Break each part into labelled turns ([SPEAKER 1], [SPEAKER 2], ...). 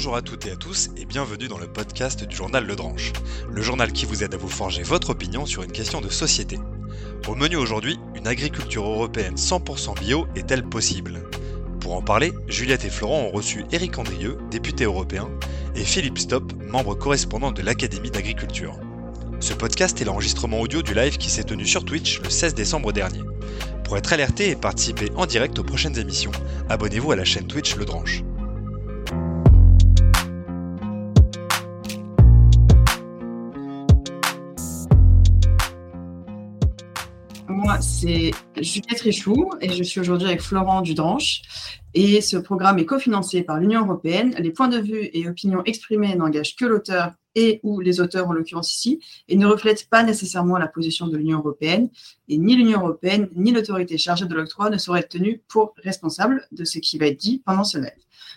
[SPEAKER 1] Bonjour à toutes et à tous et bienvenue dans le podcast du journal Le Dranche, le journal qui vous aide à vous forger votre opinion sur une question de société. Au menu aujourd'hui, une agriculture européenne 100% bio est-elle possible? Pour en parler, Juliette et Florent ont reçu Éric Andrieux, député européen, et Philippe Stop, membre correspondant de l'Académie d'agriculture. Ce podcast est l'enregistrement audio du live qui s'est tenu sur Twitch le 16 décembre dernier. Pour être alerté et participer en direct aux prochaines émissions, abonnez-vous à la chaîne Twitch Le Dranche.
[SPEAKER 2] Moi, c'est Juliette Richoux et je suis aujourd'hui avec Florent Dudranche. Et ce programme est cofinancé par l'Union européenne. Les points de vue et opinions exprimés n'engagent que l'auteur et ou les auteurs, en l'occurrence ici, et ne reflètent pas nécessairement la position de l'Union européenne. Et ni l'Union européenne, ni l'autorité chargée de l'octroi ne sauraient être tenues pour responsables de ce qui va être dit pendant ce live.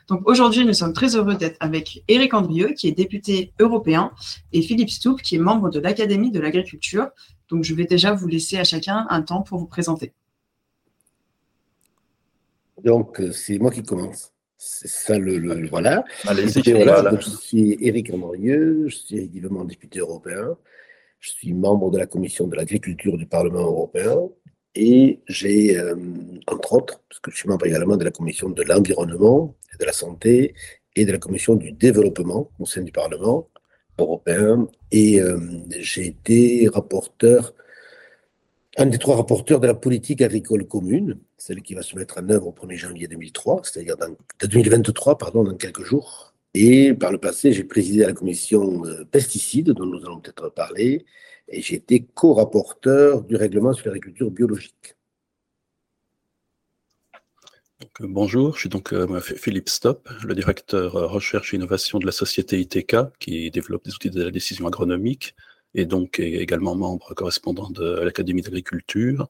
[SPEAKER 2] Donc aujourd'hui, nous sommes très heureux d'être avec Éric Andrieux, qui est député européen, et Philippe Stoup, qui est membre de l'Académie de l'agriculture. Donc je vais déjà vous laisser à chacun un temps pour vous présenter.
[SPEAKER 3] Donc, euh, c'est moi qui commence. C'est ça le, voilà. Voilà. je suis Éric Andrieux, je suis évidemment député européen. Je suis membre de la commission de l'agriculture du Parlement européen. Et j'ai, euh, entre autres, parce que je suis membre également de la commission de l'environnement et de la santé et de la commission du développement au sein du Parlement européen. Et euh, j'ai été rapporteur, un des trois rapporteurs de la politique agricole commune, celle qui va se mettre en œuvre au 1er janvier 2003, c'est-à-dire dans, 2023, pardon, dans quelques jours. Et par le passé, j'ai présidé la commission euh, pesticides, dont nous allons peut-être parler, et j'ai été co-rapporteur du règlement sur l'agriculture biologique.
[SPEAKER 4] Euh, bonjour, je suis donc euh, Philippe Stop, le directeur euh, recherche et innovation de la société ITK qui développe des outils de la décision agronomique et donc est également membre correspondant de l'Académie d'agriculture.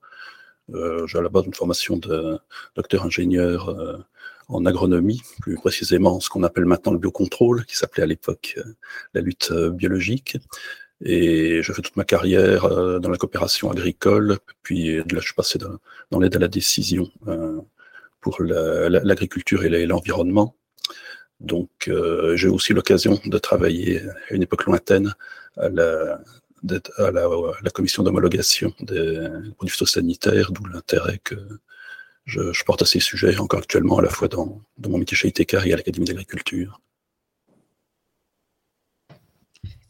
[SPEAKER 4] J'ai à la base une formation de docteur ingénieur en agronomie, plus précisément ce qu'on appelle maintenant le biocontrôle, qui s'appelait à l'époque la lutte biologique. Et je fais toute ma carrière dans la coopération agricole, puis là je suis passé dans, l'aide à la décision pour l'agriculture et l'environnement. Donc euh, j'ai aussi l'occasion de travailler à une époque lointaine à la, commission d'homologation des produits phytosanitaires, d'où l'intérêt que je, porte à ces sujets encore actuellement à la fois dans, dans mon métier chez ITK et à l'Académie d'agriculture.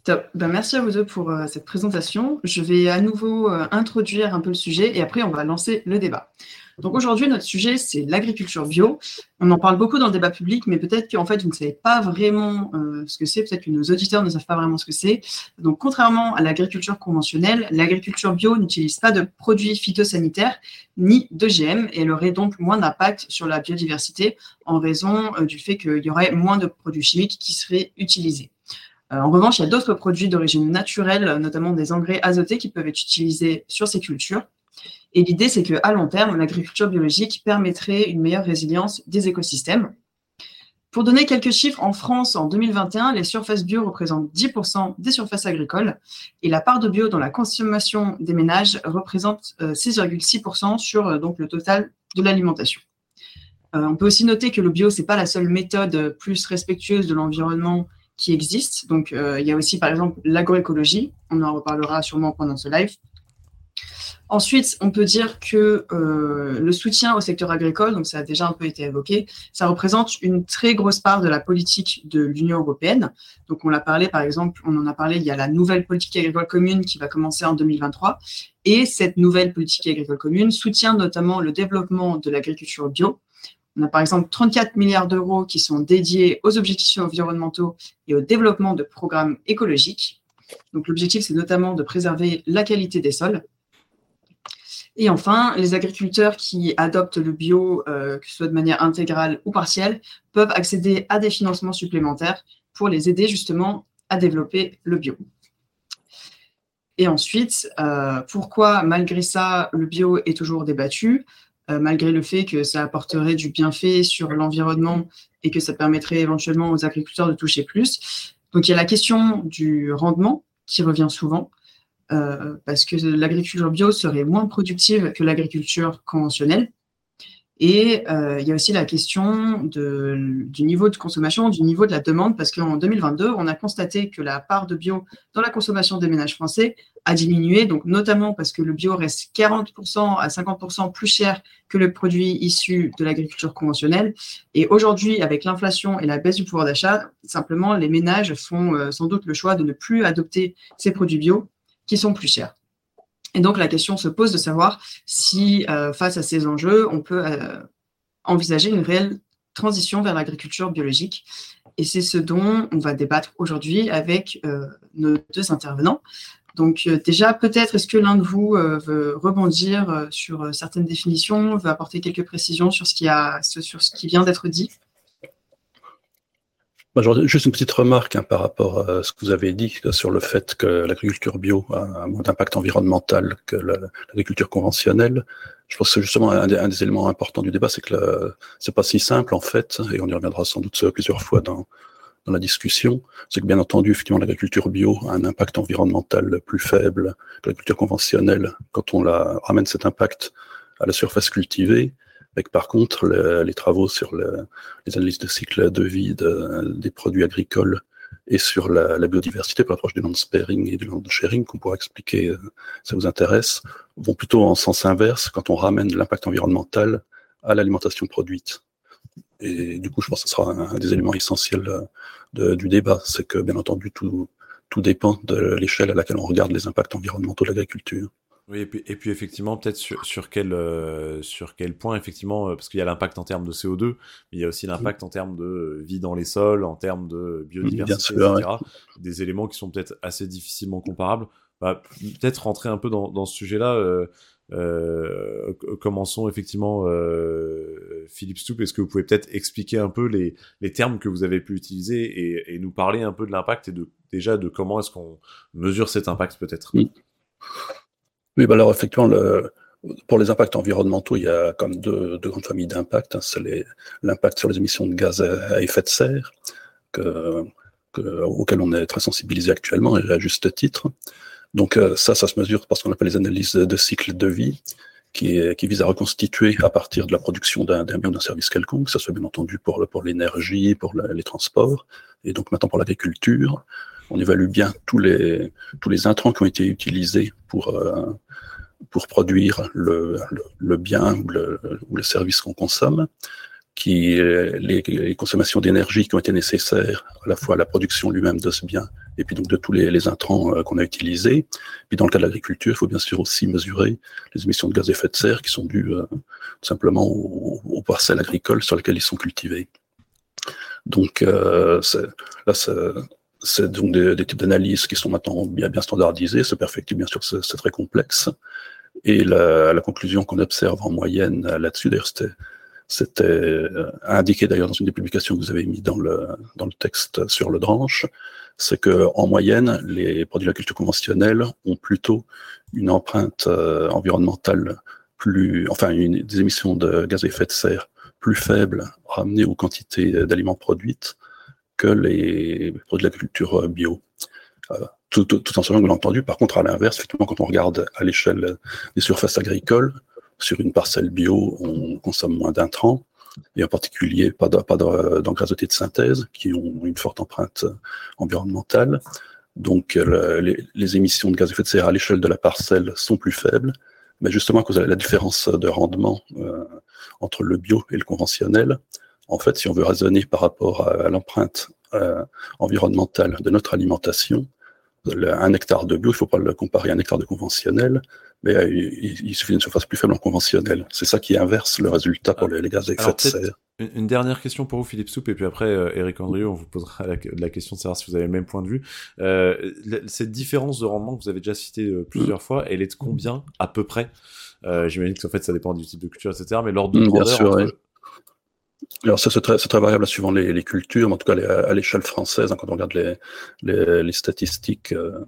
[SPEAKER 2] Ben, merci à vous deux pour euh, cette présentation. Je vais à nouveau euh, introduire un peu le sujet et après on va lancer le débat. Donc aujourd'hui, notre sujet, c'est l'agriculture bio. On en parle beaucoup dans le débat public, mais peut-être qu'en fait, vous ne savez pas vraiment euh, ce que c'est. Peut-être que nos auditeurs ne savent pas vraiment ce que c'est. Donc, contrairement à l'agriculture conventionnelle, l'agriculture bio n'utilise pas de produits phytosanitaires ni d'OGM et elle aurait donc moins d'impact sur la biodiversité en raison du fait qu'il y aurait moins de produits chimiques qui seraient utilisés. Euh, en revanche, il y a d'autres produits d'origine naturelle, notamment des engrais azotés qui peuvent être utilisés sur ces cultures. Et l'idée, c'est qu'à long terme, l'agriculture biologique permettrait une meilleure résilience des écosystèmes. Pour donner quelques chiffres, en France, en 2021, les surfaces bio représentent 10% des surfaces agricoles et la part de bio dans la consommation des ménages représente 6,6% euh, sur euh, donc, le total de l'alimentation. on peut aussi noter que le bio, ce n'est pas la seule méthode plus respectueuse de l'environnement qui existent. Donc, euh, il y a aussi, par exemple, l'agroécologie. On en reparlera sûrement pendant ce live. Ensuite, on peut dire que euh, le soutien au secteur agricole, donc ça a déjà un peu été évoqué, ça représente une très grosse part de la politique de l'Union européenne. Donc on l'a parlé, par exemple, on en a parlé, il y a la nouvelle politique agricole commune qui va commencer en 2023. Et cette nouvelle politique agricole commune soutient notamment le développement de l'agriculture bio, on a par exemple 34 milliards d'euros qui sont dédiés aux objectifs environnementaux et au développement de programmes écologiques. Donc l'objectif, c'est notamment de préserver la qualité des sols. Et enfin, les agriculteurs qui adoptent le bio, euh, que ce soit de manière intégrale ou partielle, peuvent accéder à des financements supplémentaires pour les aider justement à développer le bio. Et ensuite, euh, pourquoi malgré ça, le bio est toujours débattu? Euh, malgré le fait que ça apporterait du bienfait sur l'environnement et que ça permettrait éventuellement aux agriculteurs de toucher plus. Donc il y a la question du rendement qui revient souvent, euh, parce que l'agriculture bio serait moins productive que l'agriculture conventionnelle. Et euh, il y a aussi la question du niveau de consommation, du niveau de la demande, parce qu'en 2022, on a constaté que la part de bio dans la consommation des ménages français a diminué, donc notamment parce que le bio reste 40% à 50% plus cher que le produit issu de l'agriculture conventionnelle. Et aujourd'hui, avec l'inflation et la baisse du pouvoir d'achat, simplement, les ménages font euh, sans doute le choix de ne plus adopter ces produits bio qui sont plus chers. Et donc la question se pose de savoir si, euh, face à ces enjeux, on peut euh, envisager une réelle transition vers l'agriculture biologique. Et c'est ce dont on va débattre aujourd'hui avec euh, nos deux intervenants. Donc déjà, peut-être est-ce que l'un de vous veut rebondir sur certaines définitions, veut apporter quelques précisions sur ce qui, a, sur ce qui vient d'être dit?
[SPEAKER 4] Juste une petite remarque hein, par rapport à ce que vous avez dit sur le fait que l'agriculture bio a moins d'impact environnemental que l'agriculture conventionnelle. Je pense que justement un des, un des, éléments importants du débat, c'est que c'est pas si simple en fait, et on y reviendra sans doute plusieurs fois dans, dans la discussion, c'est que bien entendu, effectivement, l'agriculture bio a un impact environnemental plus faible que l'agriculture conventionnelle quand on la, ramène cet impact à la surface cultivée. Par contre les travaux sur les analyses de cycle de vie des produits agricoles et sur la, biodiversité par l'approche du land sparing et du land sharing qu'on pourra expliquer euh, si ça vous intéresse, vont plutôt en sens inverse quand on ramène l'impact environnemental à l'alimentation produite. Et du coup, je pense que ce sera un, des éléments essentiels euh, du débat, c'est que bien entendu tout dépend de l'échelle à laquelle on regarde les impacts environnementaux de l'agriculture.
[SPEAKER 1] Oui, et puis, et puis effectivement, peut-être sur, sur, quel, euh, sur quel point, effectivement, euh, parce qu'il y a l'impact en termes de CO2, mais il y a aussi l'impact en termes de vie dans les sols, en termes de biodiversité, etc. Des éléments qui sont peut-être assez difficilement comparables. Bah, peut-être rentrer un peu dans, dans ce sujet-là. Euh, euh, commençons effectivement, euh, Philippe Stoup, est-ce que vous pouvez peut-être expliquer un peu les, les, termes que vous avez pu utiliser et, et nous parler un peu de l'impact et de, déjà de comment est-ce qu'on mesure cet impact peut-être?
[SPEAKER 4] Oui, bah alors effectivement, le, pour les impacts environnementaux, il y a comme deux, deux grandes familles d'impacts. Hein. C'est l'impact sur les émissions de gaz à, effet de serre, que, que, auquel on est très sensibilisé actuellement, et à juste titre. Donc euh, ça, ça se mesure par ce qu'on appelle les analyses de cycle de vie, qui, qui vise à reconstituer à partir de la production d'un bien ou d'un service quelconque, ça soit bien entendu pour, pour l'énergie, pour les transports, et donc maintenant pour l'agriculture, on évalue bien tous les, tous les intrants qui ont été utilisés pour, euh, pour produire le, le, bien ou le, ou le service qu'on consomme, qui, les, consommations d'énergie qui ont été nécessaires à la fois à la production lui-même de ce bien et puis donc de tous les, les intrants euh, qu'on a utilisés. Puis dans le cas de l'agriculture, il faut bien sûr aussi mesurer les émissions de gaz à effet de serre qui sont dues euh, tout simplement aux, aux, parcelles agricoles sur lesquelles ils sont cultivés. Donc euh, là, c'est donc des, des types d'analyses qui sont maintenant bien, bien standardisées. Ce perfectible, bien sûr, c'est très complexe. Et la, la conclusion qu'on observe en moyenne là-dessus, d'ailleurs, c'était euh, indiqué d'ailleurs dans une des publications que vous avez mis dans le, dans le texte sur le dranche, c'est que en moyenne, les produits d'agriculture conventionnelle ont plutôt une empreinte euh, environnementale plus, enfin, une, des émissions de gaz à effet de serre plus faibles ramenées aux quantités d'aliments produites que les produits de l'agriculture bio. Euh, tout, tout, tout, en sachant, bien entendu, par contre, à l'inverse, effectivement, quand on regarde à l'échelle des surfaces agricoles, sur une parcelle bio, on consomme moins d'intrants, et en particulier pas d'engrais de synthèse, qui ont une forte empreinte environnementale. Donc les, les, émissions de gaz à effet de serre à l'échelle de la parcelle sont plus faibles, mais justement à cause de la différence de rendement euh, entre le bio et le conventionnel, en fait, si on veut raisonner par rapport à, l'empreinte euh, environnementale de notre alimentation, un hectare de bio, il ne faut pas le comparer à un hectare de conventionnel, mais euh, il, suffit d'une surface plus faible en conventionnel. C'est ça qui inverse le résultat pour les, gaz à effet de serre.
[SPEAKER 1] Une, dernière question pour vous, Philippe Soupe, et puis après, euh, Eric Andrieux, on vous posera la, question de savoir si vous avez le même point de vue. Euh, cette différence de rendement que vous avez déjà citée plusieurs mm. fois, elle est de combien à peu près? J'imagine que en fait, ça dépend du type de culture, etc. Mais l'ordre de mm, grandeur.
[SPEAKER 4] Alors ça, c'est très, très, variable suivant les, les, cultures, mais en tout cas à l'échelle française, hein, quand on regarde les, les, les statistiques, euh,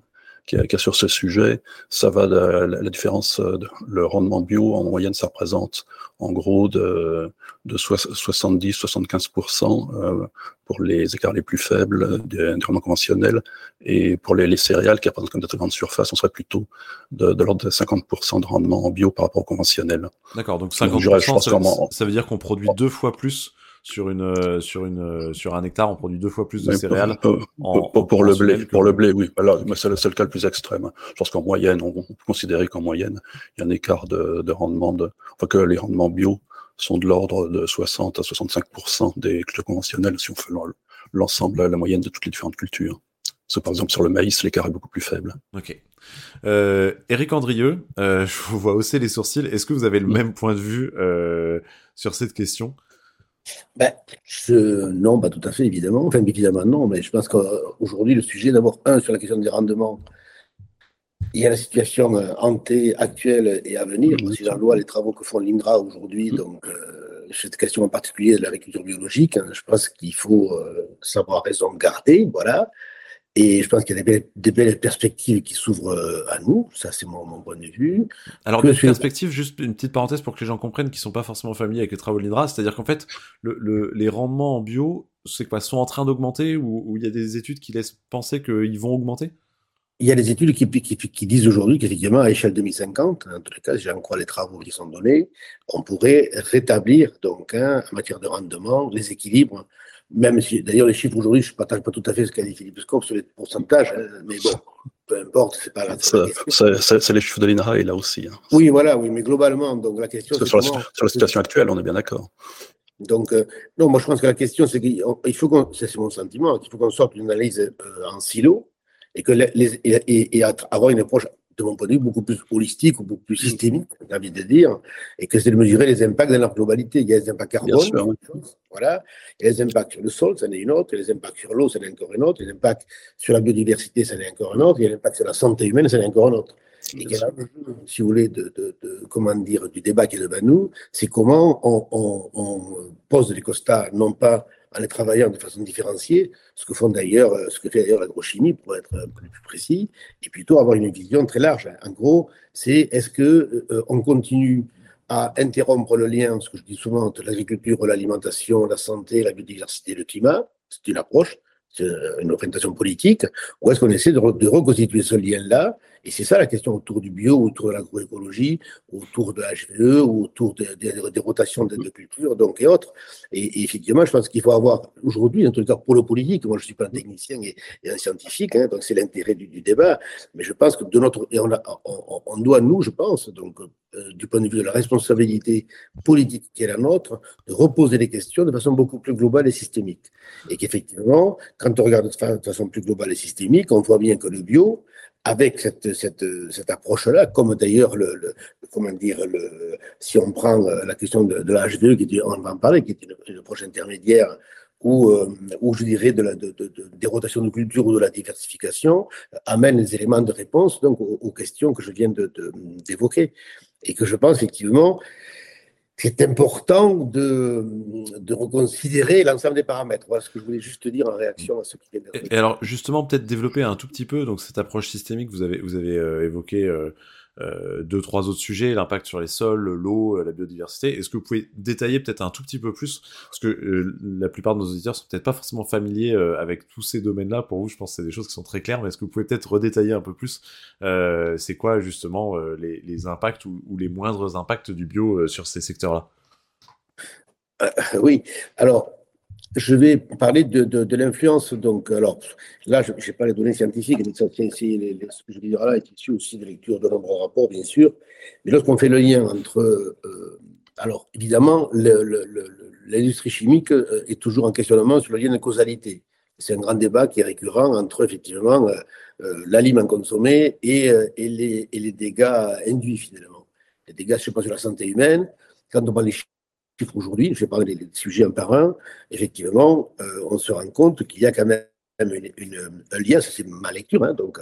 [SPEAKER 4] qu'il y, a sur ce sujet. Ça va de la, différence, de, le rendement bio en moyenne, ça représente en gros de, de 70-75% euh, pour les écarts les plus faibles des, rendements conventionnels. Et pour les, les céréales qui représentent comme de très grande surface, on serait plutôt de, de l'ordre de 50% de rendement en bio par rapport au conventionnel.
[SPEAKER 5] D'accord, donc 50%, ça, ça, veut dire qu'on produit deux fois plus sur une euh, sur une euh, sur un hectare, on produit deux fois plus de céréales.
[SPEAKER 4] Pour, le blé, pour le blé, oui. Alors, c'est le seul cas le plus extrême. Je pense qu'en moyenne, on, peut considérer qu'en moyenne, il y a un écart de, de rendement de, enfin que les rendements bio sont de l'ordre de 60 à 65 des cultures conventionnelles si on fait l'ensemble, la moyenne de toutes les différentes cultures. Parce par exemple, sur le maïs, l'écart est beaucoup plus faible.
[SPEAKER 5] Ok. Euh, Eric Andrieux, euh, je vous vois hausser les sourcils. Est-ce que vous avez le même point de vue euh, sur cette question?
[SPEAKER 3] Ben, je, non, pas tout à fait, évidemment. Enfin, évidemment, non, mais je pense qu'aujourd'hui, le sujet, d'abord, un, sur la question des rendements, il y a la situation euh, hantée actuelle et à venir. Si la loi, les travaux que font l'INDRA aujourd'hui, donc euh, cette question en particulier de l'agriculture biologique, hein, je pense qu'il faut euh, savoir raison garder, voilà. Et je pense qu'il y a des belles, perspectives qui s'ouvrent euh, à nous. Ça, c'est mon, point de vue.
[SPEAKER 5] Alors, des perspectives, juste une petite parenthèse pour que les gens comprennent qui sont pas forcément familiers avec les travaux de l'INRA. C'est-à-dire qu'en fait, le, les rendements en bio, c'est quoi, sont en train d'augmenter ou il y a des études qui laissent penser qu'ils vont augmenter?
[SPEAKER 3] Il y a des études qui, qui, qui disent aujourd'hui qu'effectivement, à échelle 2050, en tout cas, si j'en crois les travaux qui sont donnés, on pourrait rétablir, donc, hein, en matière de rendement, les équilibres même si, d'ailleurs, les chiffres aujourd'hui, je ne partage pas tout à fait ce qu'a dit Philippe Scope sur les pourcentages, hein, mais bon, peu importe, c'est pas la
[SPEAKER 4] C'est les chiffres de l'INRA, là aussi. Hein.
[SPEAKER 3] Oui, voilà, oui, mais globalement, donc la question.
[SPEAKER 4] Sur, sur, la situation actuelle, on est bien d'accord.
[SPEAKER 3] Donc, euh, non, moi je pense que la question, c'est qu'il faut qu'on, c'est mon sentiment, qu'il faut qu'on sorte d'une analyse euh, en silo et, que les, et, et, avoir une approche de mon point de vue, beaucoup plus holistique ou beaucoup plus systémique, j'ai envie de dire, et que c'est de mesurer les impacts dans leur globalité. Il y a les impacts carbone, voilà, et les impacts sur le sol, ça en est une autre, et les impacts sur l'eau, ça en est encore une autre, les impacts sur la biodiversité, ça en est encore une autre, et les impacts sur la santé humaine, ça en est encore une autre. Et si vous voulez, de, de, de, comment dire, du débat qui est devant nous, c'est comment on, on, on pose les constats, non pas en les travaillant de façon différenciée, ce que font d'ailleurs, euh, ce que fait d'ailleurs l'agrochimie pour être plus précis, et plutôt avoir une vision très large. En gros, c'est est-ce que euh, on continue à interrompre le lien, ce que je dis souvent, entre l'agriculture, l'alimentation, la santé, la biodiversité le climat, c'est une approche, c'est une orientation politique, ou est-ce qu'on essaie de reconstituer ce lien-là et c'est ça la question autour du bio, autour de l'agroécologie, autour de l'HVE, autour des rotations de, de cultures, donc et autres. Et, effectivement, je pense qu'il faut avoir aujourd'hui, en tout cas pour le politique, moi je ne suis pas un technicien et, un scientifique, hein, donc c'est l'intérêt du, débat, mais je pense que de notre, et on, doit nous, je pense, donc euh, du point de vue de la responsabilité politique qui est la nôtre, de reposer les questions de façon beaucoup plus globale et systémique. Et qu'effectivement, quand on regarde de façon plus globale et systémique, on voit bien que le bio, avec cette, cette, cette approche-là, comme d'ailleurs le, comment dire le, si on prend euh, la question de, de l'H2, qui on va en parler, qui est une, approche intermédiaire ou, euh, ou je dirais de la, de, de, des rotations de culture ou de la diversification, amène les éléments de réponse donc aux, aux questions que je viens d'évoquer. Et que je pense effectivement c'est important de, de reconsidérer l'ensemble des paramètres. Voilà ce que je voulais juste dire en réaction à ce qui vient
[SPEAKER 5] de Et alors, justement, peut-être développer un tout petit peu donc cette approche systémique, vous avez, vous avez euh, évoqué euh, euh, deux, trois autres sujets, l'impact sur les sols, l'eau, la biodiversité. Est-ce que vous pouvez détailler peut-être un tout petit peu plus? Parce que euh, la plupart de nos auditeurs sont peut-être pas forcément familiers euh, avec tous ces domaines-là. Pour vous, je pense que c'est des choses qui sont très claires, mais est-ce que vous pouvez peut-être redétailler un peu plus C'est quoi justement les, impacts ou, les moindres impacts du bio sur ces secteurs-là?
[SPEAKER 3] Oui, alors je vais parler de, de, l'influence. Donc, alors là, je n'ai pas les données scientifiques, mais ce que je vais dire là est issu aussi de lecture de nombreux rapports, bien sûr. Mais lorsqu'on fait le lien entre. Euh, alors, évidemment, l'industrie chimique euh, est toujours en questionnement sur le lien de causalité. C'est un grand débat qui est récurrent entre, effectivement, euh, l'aliment consommé et, et, les, les dégâts induits, finalement. Les dégâts, je sais pas, sur la santé humaine. Quand on parle des aujourd'hui, je vais parler des sujets un par un, effectivement, euh, on se rend compte qu'il y a quand même un lien, c'est ma lecture, hein, donc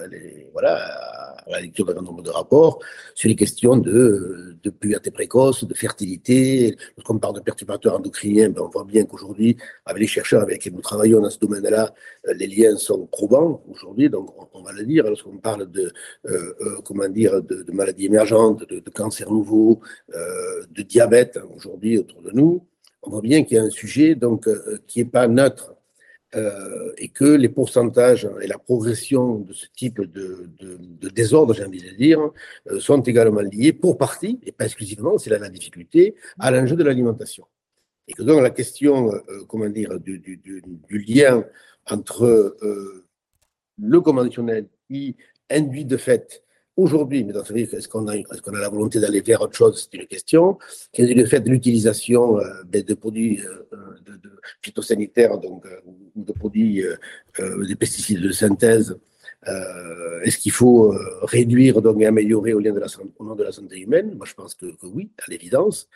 [SPEAKER 3] voilà, la lecture d'un grand nombre de rapports sur les questions de, de puberté précoce, de fertilité. Lorsqu'on parle de perturbateurs endocriniens, ben on voit bien qu'aujourd'hui, avec les chercheurs avec qui nous travaillons dans ce domaine-là, euh, les liens sont probants aujourd'hui, donc on, va le dire. Lorsqu'on parle de, euh, euh, comment dire, de, maladies émergentes, de, de cancers nouveaux, de diabète hein, aujourd'hui autour de nous, on voit bien qu'il y a un sujet donc qui n'est pas neutre euh, et que les pourcentages et la progression de ce type de, de, désordre, j'ai envie de dire, euh, sont également liés pour partie, et pas exclusivement, c'est là la difficulté, à l'enjeu de l'alimentation. Et que donc la question, euh, comment dire, du, lien entre le conventionnel qui induit de fait aujourd'hui, mais dans ce est-ce qu'on a, la volonté d'aller vers autre chose? C'est une question. Quel est le fait de l'utilisation ben, de produits de, de, phytosanitaires donc, ou de produits, des pesticides de synthèse Est-ce qu'il faut réduire donc, et améliorer au nom de la santé humaine? Moi, je pense que, que oui, à l'évidence.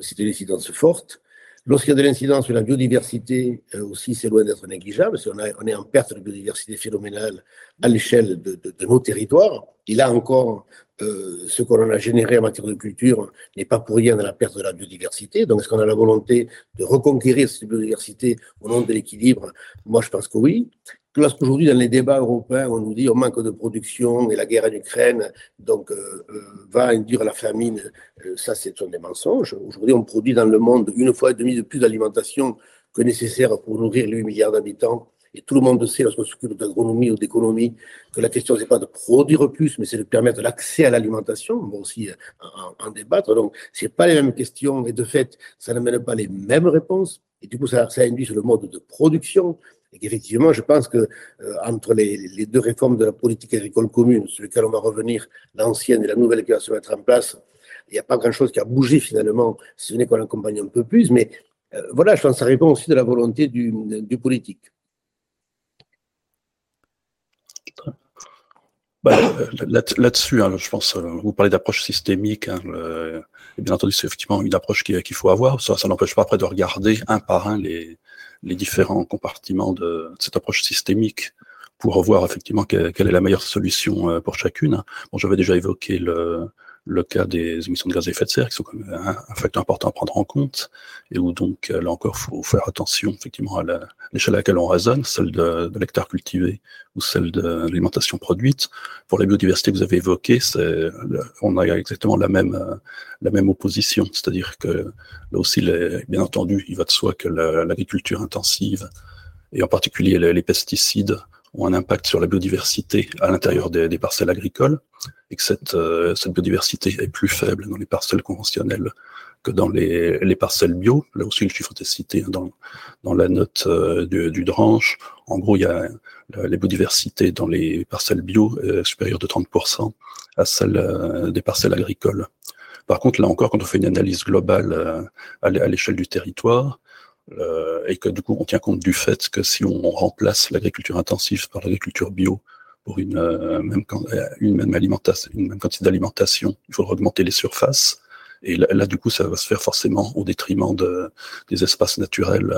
[SPEAKER 3] c'est une incidence forte. Lorsqu'il y a de l'incidence sur la biodiversité, euh, aussi, c'est loin d'être négligeable, parce qu'on on est en perte de biodiversité phénoménale à l'échelle de, nos territoires. Et là encore, euh, ce qu'on a généré en matière de culture n'est pas pour rien dans la perte de la biodiversité. Donc, est-ce qu'on a la volonté de reconquérir cette biodiversité au nom de l'équilibre? Moi, je pense que oui. Lorsqu'aujourd'hui, dans les débats européens, on nous dit on manque de production et la guerre en Ukraine donc, euh, euh, va induire la famine, euh, ça, c'est des mensonges. Aujourd'hui, on produit dans le monde une fois et demie de plus d'alimentation que nécessaire pour nourrir les 8 milliards d'habitants. Et tout le monde sait, lorsqu'on s'occupe d'agronomie ou d'économie, que la question, n'est pas de produire plus, mais c'est de permettre l'accès à l'alimentation. On va aussi en, débattre. Donc, ce pas les mêmes questions. Et de fait, ça n'amène pas les mêmes réponses. Et du coup, ça induit sur le mode de production, et qu'effectivement, je pense que euh, entre les, deux réformes de la politique agricole commune, sur lesquelles on va revenir, l'ancienne et la nouvelle qui va se mettre en place, il n'y a pas grand-chose qui a bougé finalement, si ce n'est qu'on accompagne un peu plus. Mais euh, voilà, je pense que ça répond aussi de la volonté du, politique.
[SPEAKER 4] Bah, là-dessus, hein, je pense, euh, vous parlez d'approche systémique. Hein, et bien entendu, c'est effectivement une approche qu'il faut avoir. Ça, ça n'empêche pas après de regarder un par un les, les différents compartiments de cette approche systémique pour voir effectivement quelle, est la meilleure solution euh, pour chacune. Bon, j'avais déjà évoqué le, le cas des émissions de gaz à effet de serre, qui sont quand même un, facteur important à prendre en compte, et où donc là encore, faut faire attention effectivement à l'échelle à laquelle on raisonne, celle de, l'hectare cultivé ou celle de l'alimentation produite. Pour la biodiversité que vous avez évoquée, on a exactement la même, la même opposition, c'est-à-dire que là aussi, bien entendu, il va de soi que l'agriculture intensive, et en particulier les pesticides, ont un impact sur la biodiversité à l'intérieur des, parcelles agricoles et que cette, euh, cette, biodiversité est plus faible dans les parcelles conventionnelles que dans les, les parcelles bio. Là aussi, le chiffre était cité dans, dans la note euh, du, du, Dranche. En gros, il y a la, biodiversité dans les parcelles bio est supérieure de 30% à celle euh, des parcelles agricoles. Par contre, là encore, quand on fait une analyse globale à l'échelle du territoire, euh, et que du coup on tient compte du fait que si on remplace l'agriculture intensive par l'agriculture bio pour une, euh, même, euh, même quantité d'alimentation, il faudra augmenter les surfaces. Et là, du coup, ça va se faire forcément au détriment de, des espaces naturels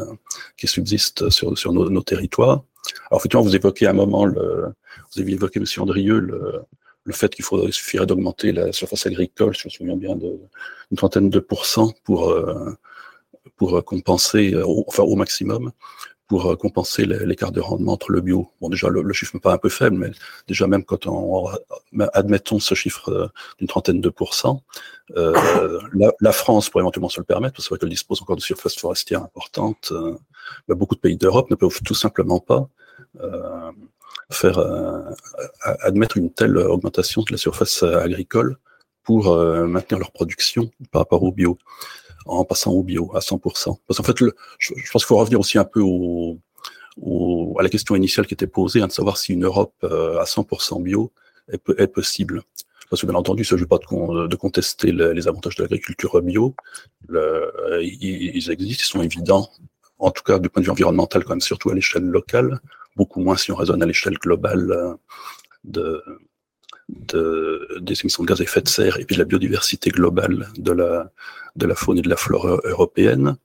[SPEAKER 4] qui subsistent sur, nos, territoires. Alors, effectivement, vous évoquez à un moment, le, vous avez évoqué, Monsieur Andrieux, le, fait qu'il faudrait suffirait d'augmenter la surface agricole, je me souviens bien, de une trentaine de pourcents pour, pour compenser, euh, enfin au maximum, pour euh, compenser l'écart de rendement entre le bio. Bon, déjà, le, chiffre n'est pas un peu faible, mais déjà, même quand on, admettons ce chiffre euh, d'une trentaine de pourcents, la, France pourrait éventuellement se le permettre, parce qu'elle dispose encore de surfaces forestières importantes. beaucoup de pays d'Europe ne peuvent tout simplement pas faire admettre une telle augmentation de la surface agricole pour maintenir leur production par rapport au bio en passant au bio à 100%. Parce qu'en fait, je, pense qu'il faut revenir aussi un peu au, à la question initiale qui était posée, hein, de savoir si une Europe euh, à 100% bio est, est, possible. Parce que bien entendu, il ne s'agit pas de, de contester les avantages de l'agriculture bio. Le, ils, ils, existent, ils sont évidents, en tout cas du point de vue environnemental, quand même, surtout à l'échelle locale, beaucoup moins si on raisonne à l'échelle globale euh, de, de, des émissions de gaz à effet de serre et puis de la biodiversité globale de la, de la faune et de la flore européenne.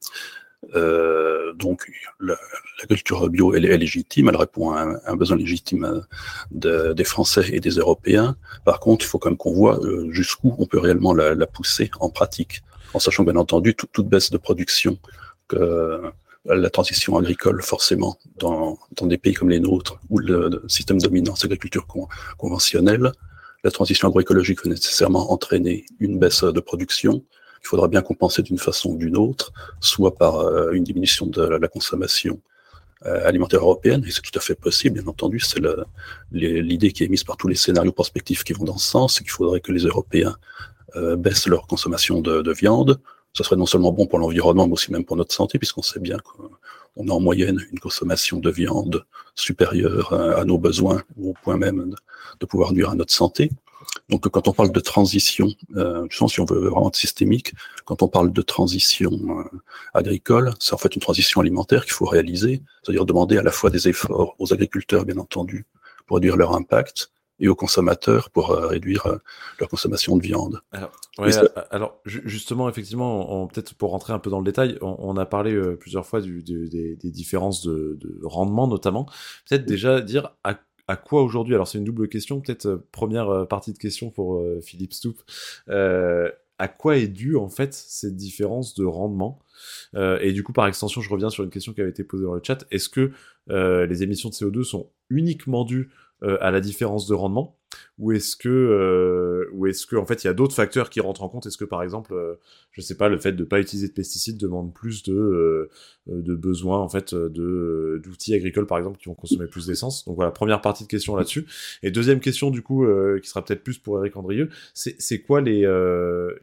[SPEAKER 4] Euh, donc l'agriculture bio elle est légitime, elle répond à un, besoin légitime des Français et des Européens. Par contre, il faut quand même qu'on voit jusqu'où on peut réellement la, pousser en pratique, en sachant bien entendu toute baisse de production que la transition agricole, forcément, dans, dans, des pays comme les nôtres, où le, système dominant, c'est l'agriculture conventionnelle, la transition agroécologique va nécessairement entraîner une baisse de production. Il faudra bien compenser d'une façon ou d'une autre, soit par euh, une diminution de la, consommation euh, alimentaire européenne, et c'est tout à fait possible, bien entendu, c'est l'idée qui est mise par tous les scénarios prospectifs qui vont dans ce sens, c'est qu'il faudrait que les Européens euh, baissent leur consommation de, de viande, ce serait non seulement bon pour l'environnement, mais aussi même pour notre santé, puisqu'on sait bien qu'on a en moyenne une consommation de viande supérieure à, nos besoins, au point même de, pouvoir nuire à notre santé. Donc, quand on parle de transition, euh, je pense si on veut vraiment être systémique, quand on parle de transition euh, agricole, c'est en fait une transition alimentaire qu'il faut réaliser, c'est-à-dire demander à la fois des efforts aux agriculteurs, bien entendu, pour réduire leur impact, et aux consommateurs pour euh, réduire euh, leur consommation de viande.
[SPEAKER 5] Alors, justement, effectivement, peut-être pour rentrer un peu dans le détail, on, a parlé euh, plusieurs fois du, des, différences de, rendement notamment. Peut-être déjà dire à, quoi aujourd'hui, alors c'est une double question, peut-être première partie de question pour Philippe Stoup, à quoi est due en fait cette différence de rendement? Et du coup, par extension, je reviens sur une question qui avait été posée dans le chat. Est-ce que les émissions de CO2 sont uniquement dues euh, à la différence de rendement ou est-ce que euh, ou est-ce que en fait il y a d'autres facteurs qui rentrent en compte? Est-ce que par exemple euh, je sais pas le fait de pas utiliser de pesticides demande plus de de besoins en fait de d'outils agricoles par exemple qui vont consommer plus d'essence? Donc voilà première partie de question là-dessus. Et deuxième question du coup qui sera peut-être plus pour Eric Andrieux c'est c'est quoi les,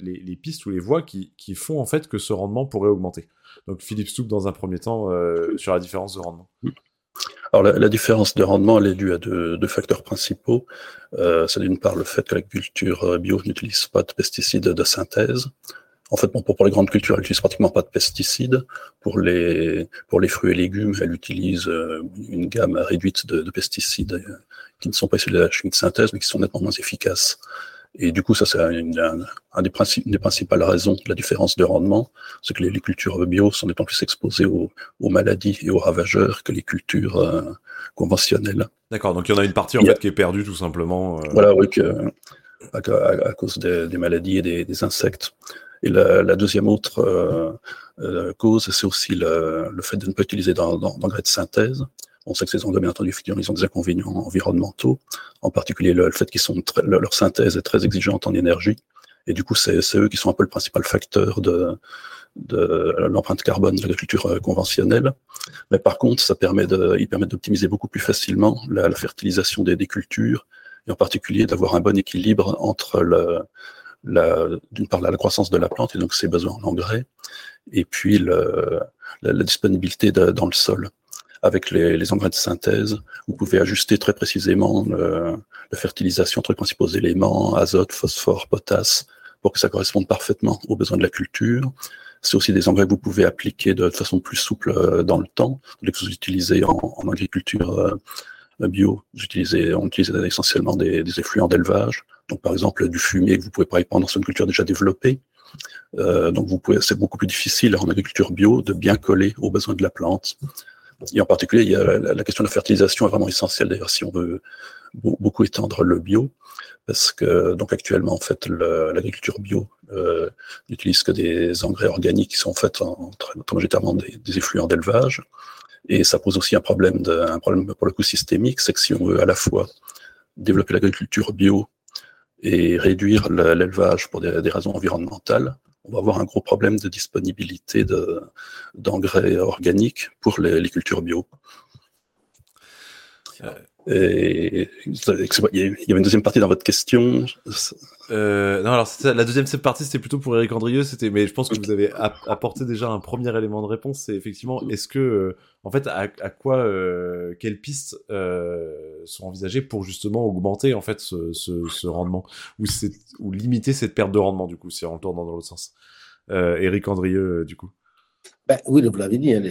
[SPEAKER 5] les, pistes ou les voies qui qui font en fait que ce rendement pourrait augmenter? Donc Philippe Stoup dans un premier temps sur la différence de rendement
[SPEAKER 4] alors la, différence de rendement, elle est due à deux, facteurs principaux. Euh, c'est d'une part le fait que l'agriculture euh, bio n'utilise pas de pesticides de synthèse. En fait, pour, les grandes cultures, elle n'utilise pratiquement pas de pesticides. Pour les, pour les fruits et légumes, elle utilise euh, une gamme réduite de, de pesticides qui ne sont pas issus de la chimie de synthèse, mais qui sont nettement moins efficaces. Et du coup, ça, c'est un, un, des, principes, des principales raisons de la différence de rendement, c'est que les, cultures bio sont nettement plus exposées aux, aux, maladies et aux ravageurs que les cultures euh, conventionnelles.
[SPEAKER 5] D'accord, donc il y en a une partie en fait qui est perdue tout simplement.
[SPEAKER 4] Euh. Voilà, oui, que, à, à, cause des, des, maladies et des, des insectes. Et la, la deuxième autre euh, euh cause, c'est aussi le, le, fait de ne pas utiliser d'engrais de synthèse. On sait que ces engrais, bien entendu, ils ont des inconvénients environnementaux, en particulier le, fait qu'ils sont leur synthèse est très exigeante en énergie, et du coup, c'est eux qui sont un peu le principal facteur de, l'empreinte carbone de l'agriculture euh, conventionnelle. Mais par contre, ça permet de, ils permettent d'optimiser beaucoup plus facilement la, fertilisation des, des, cultures, et en particulier d'avoir un bon équilibre entre le, d'une part la, croissance de la plante et donc ses besoins en engrais, et puis la, la, disponibilité dans le sol avec les, les, engrais de synthèse. Vous pouvez ajuster très précisément la fertilisation entre les principaux éléments, azote, phosphore, potasse, pour que ça corresponde parfaitement aux besoins de la culture. C'est aussi des engrais que vous pouvez appliquer de façon plus souple euh, dans le temps, dès que vous utilisez en, en agriculture euh, bio. J'utilisais, on utilise essentiellement des, des effluents d'élevage. Donc, par exemple, du fumier que vous pouvez pas sur une culture déjà développée. Euh, donc, vous pouvez, c'est beaucoup plus difficile en agriculture bio de bien coller aux besoins de la plante. Et en particulier, il y a la, question de la fertilisation est vraiment essentielle d'ailleurs si on veut beaucoup étendre le bio, parce que donc actuellement en fait l'agriculture bio euh, n'utilise que des engrais organiques qui sont en fait en, majoritairement des, effluents d'élevage, et ça pose aussi un problème, de, un problème pour le coup systémique, c'est que si on veut à la fois développer l'agriculture bio et réduire l'élevage pour des raisons environnementales, on va avoir un gros problème de disponibilité d'engrais organiques pour les, cultures bio. Euh, et il y avait une deuxième partie dans votre question.
[SPEAKER 5] Euh, non, alors la deuxième partie, c'était plutôt pour Eric Andrieux. C'était, mais je pense que vous avez apporté déjà un premier élément de réponse. C'est effectivement, est-ce que, euh, en fait, à, quoi, euh, quelles pistes euh, sont envisagées pour justement augmenter en fait ce, ce, ce rendement? Ou, ou limiter cette perte de rendement du coup, si on tourne dans l'autre sens? Eric Andrieux, du coup.
[SPEAKER 3] Ben, oui, vous l'avez dit. Hein,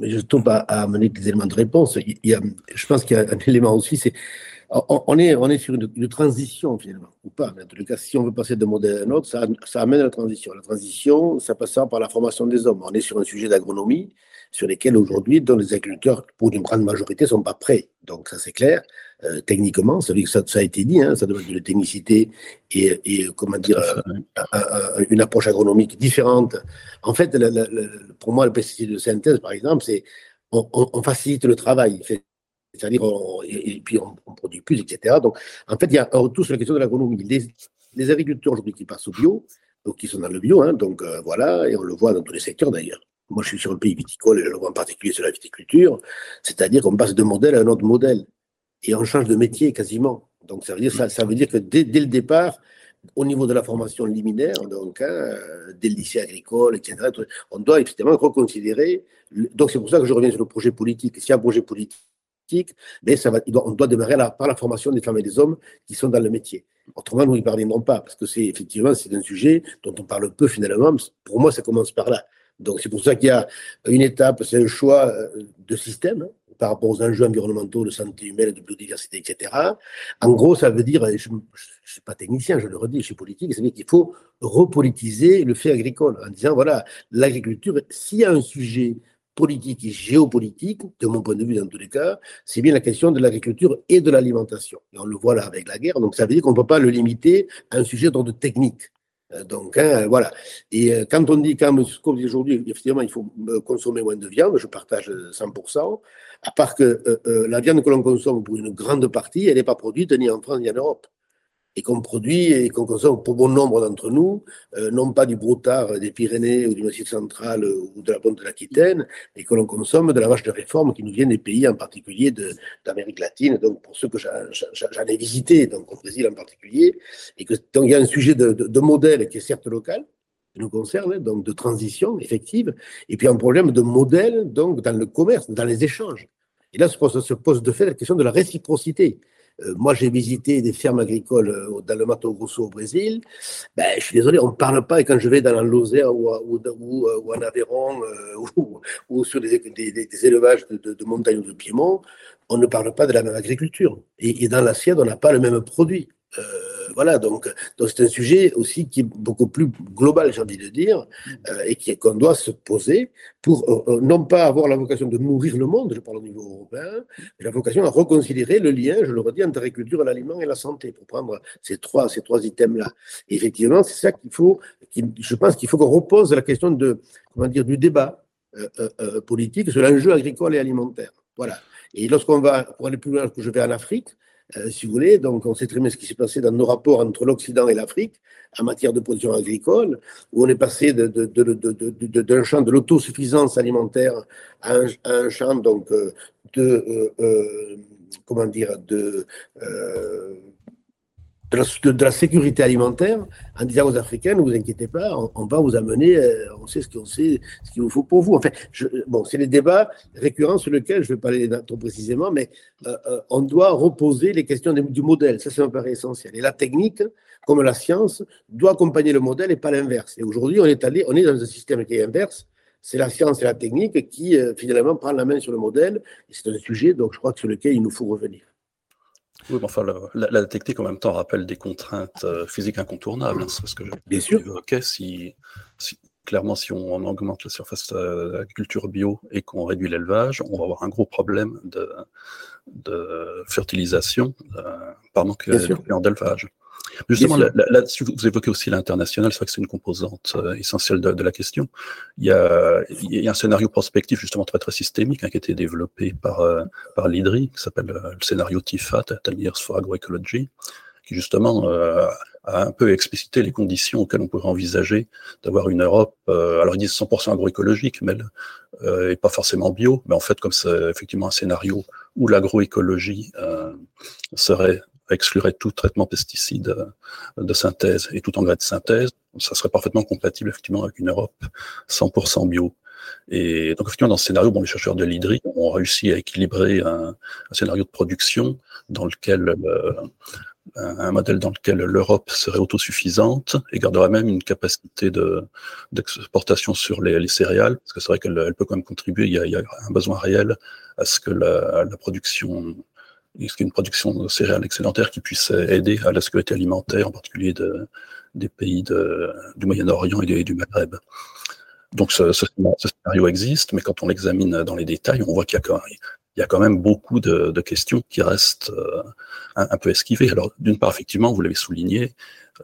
[SPEAKER 3] je tombe à, à amener des éléments de réponse. Il y a, je pense qu'il y a un élément aussi, c'est on est, on est sur une, transition finalement, ou pas. En tout cas, si on veut passer d'un modèle à un autre, ça, ça, amène à la transition. La transition, ça passe par la formation des hommes. On est sur un sujet d'agronomie sur lesquels aujourd'hui, dont les agriculteurs, pour une grande majorité, ne sont pas prêts. Donc ça c'est clair. Euh, techniquement, ça, ça, a été dit, hein, ça demande une technicité et, et comment dire, euh, une approche agronomique différente. En fait, pour moi, le pesticide de synthèse, par exemple, c'est on, on, facilite le travail. C'est-à-dire, et, puis on, produit plus, etc. Donc, en fait, il y a un retour sur la question de l'agronomie. Les, les, agriculteurs aujourd'hui qui passent au bio, donc qui sont dans le bio, hein, donc euh, voilà, et on le voit dans tous les secteurs d'ailleurs. Moi, je suis sur le pays viticole et je le vois en particulier sur la viticulture. C'est-à-dire qu'on passe d'un modèle à un autre modèle et on change de métier quasiment. Donc, ça veut dire, que dès, le départ, au niveau de la formation liminaire, donc, hein, dès le lycée agricole, etc., on doit évidemment reconsidérer. Donc, c'est pour ça que je reviens sur le projet politique. S'il y a un projet politique, mais ça va, on doit démarrer par la formation des femmes et des hommes qui sont dans le métier. Autrement, nous n'y parviendrons pas, parce que c'est effectivement c'est un sujet dont on parle peu finalement. Pour moi, ça commence par là. Donc c'est pour ça qu'il y a une étape, c'est un choix euh, de système hein, par rapport aux enjeux environnementaux, de santé humaine, de biodiversité, etc. En gros, ça veut dire, je ne suis pas technicien, je le redis, je suis politique, dire qu'il faut repolitiser le fait agricole en disant, voilà, l'agriculture, s'il y a un sujet politique et géopolitique, de mon point de vue dans tous les cas, c'est bien la question de l'agriculture et de l'alimentation. Et on le voit là avec la guerre, donc ça veut dire qu'on ne peut pas le limiter à un sujet d'ordre technique. Euh, donc hein, voilà. Et euh, quand on dit, comme, comme aujourd'hui, effectivement, il faut euh, consommer moins de viande, je partage 100%, à part que la viande que l'on consomme pour une grande partie, elle n'est pas produite ni en France ni en Europe. Et qu'on produit et qu'on consomme pour bon nombre d'entre nous, euh, non pas du broutard des Pyrénées ou du Massif central ou de la pointe de l'Aquitaine, mais que l'on consomme de la vache de réforme qui nous vient des pays en particulier d'Amérique latine, donc pour ceux que j'en ai visité, donc au Brésil en particulier, et que donc il y a un sujet de, modèle qui est certes local, nous concerne, donc de transition effective, et puis un problème de modèle donc dans le commerce, dans les échanges. Et là se pose, se pose de fait la question de la réciprocité. Euh, moi, j'ai visité des fermes agricoles euh, dans le Mato Grosso au Brésil. Ben, je suis désolé, on ne parle pas. Et quand je vais dans la Lozère ou, ou en Aveyron ou, sur des, élevages de montagne ou de Piémont, on ne parle pas de la même agriculture. Et, et dans l'assiette, on n'a pas le même produit. Euh, voilà, donc c'est un sujet aussi qui est beaucoup plus global, j'ai envie de dire, euh, et qu'on doit se poser pour euh, non pas avoir la vocation de nourrir le monde, je parle au niveau européen, mais la vocation à reconsidérer le lien, je le redis, entre l'agriculture, l'aliment et la santé, pour prendre ces trois ces trois items-là. Effectivement, c'est ça qu'il faut, je pense qu'il faut qu'on repose la question de comment dire du débat politique sur l'enjeu agricole et alimentaire. Voilà. Et lorsqu'on va, pour aller plus loin, que je vais en Afrique, euh, si vous voulez. Donc, on sait très bien ce qui s'est passé dans nos rapports entre l'Occident et l'Afrique en matière de production agricole, où on est passé d'un de, de, de, champ de l'autosuffisance alimentaire à un, champ euh, de euh, comment dire de de la, sécurité alimentaire en disant aux Africains, ne vous inquiétez pas, on, va vous amener, euh, on sait ce qu'on sait, ce qu'il vous faut pour vous. Enfin, je, bon, c'est les débats récurrents sur lesquels je vais parler trop précisément, mais euh, euh, on doit reposer les questions du modèle. Ça, ça me paraît essentiel. Et la technique, comme la science, doit accompagner le modèle et pas l'inverse. Et aujourd'hui, on est allé, on est dans un système qui est inverse. C'est la science et la technique qui, finalement, prend la main sur le modèle. C'est un sujet, donc, je crois que sur lequel il nous faut revenir.
[SPEAKER 4] Oui, mais enfin, la, technique en même temps rappelle des contraintes euh, physiques incontournables. Hein, c'est ce que
[SPEAKER 3] je
[SPEAKER 4] Si, si, clairement, si on, augmente la surface de l'agriculture bio et qu'on réduit l'élevage, on va avoir un gros problème de, de fertilisation euh, par manque d'élevage. Justement, là-dessus, vous évoquez aussi l'international, c'est vrai que c'est une composante euh, essentielle de, la question. Il y, a, il y, a, un scénario prospectif justement très très systémique hein, qui a été développé par, euh, par l'IDRI, qui s'appelle euh, le scénario TIFA, Ten Years for Agroecology, qui justement a un peu explicité les conditions auxquelles on pourrait envisager d'avoir une Europe, alors ils disent 100% agroécologique, mais et pas forcément bio, mais en fait comme c'est effectivement un scénario où l'agroécologie serait exclurait tout traitement pesticide euh, de synthèse et tout engrais de synthèse, ça serait parfaitement compatible effectivement avec une Europe 100% bio. Et donc effectivement dans ce scénario, bon, les chercheurs de l'IDRI ont réussi à équilibrer un, scénario de production dans lequel euh, un modèle dans lequel l'Europe serait autosuffisante et garderait même une capacité de d'exportation sur les, les, céréales, parce que c'est vrai qu'elle elle peut quand même contribuer. Il y, a, il y, a, un besoin réel à ce que la, la production une production de céréales excédentaire qui puisse aider à la sécurité alimentaire, en particulier de, des pays du Moyen-Orient et, du Maghreb. Donc ce, ce, scénario existe, mais quand on l'examine dans les détails, on voit qu'il y a quand même, beaucoup de, questions qui restent euh, un, peu esquivées. Alors d'une part, effectivement, vous l'avez souligné,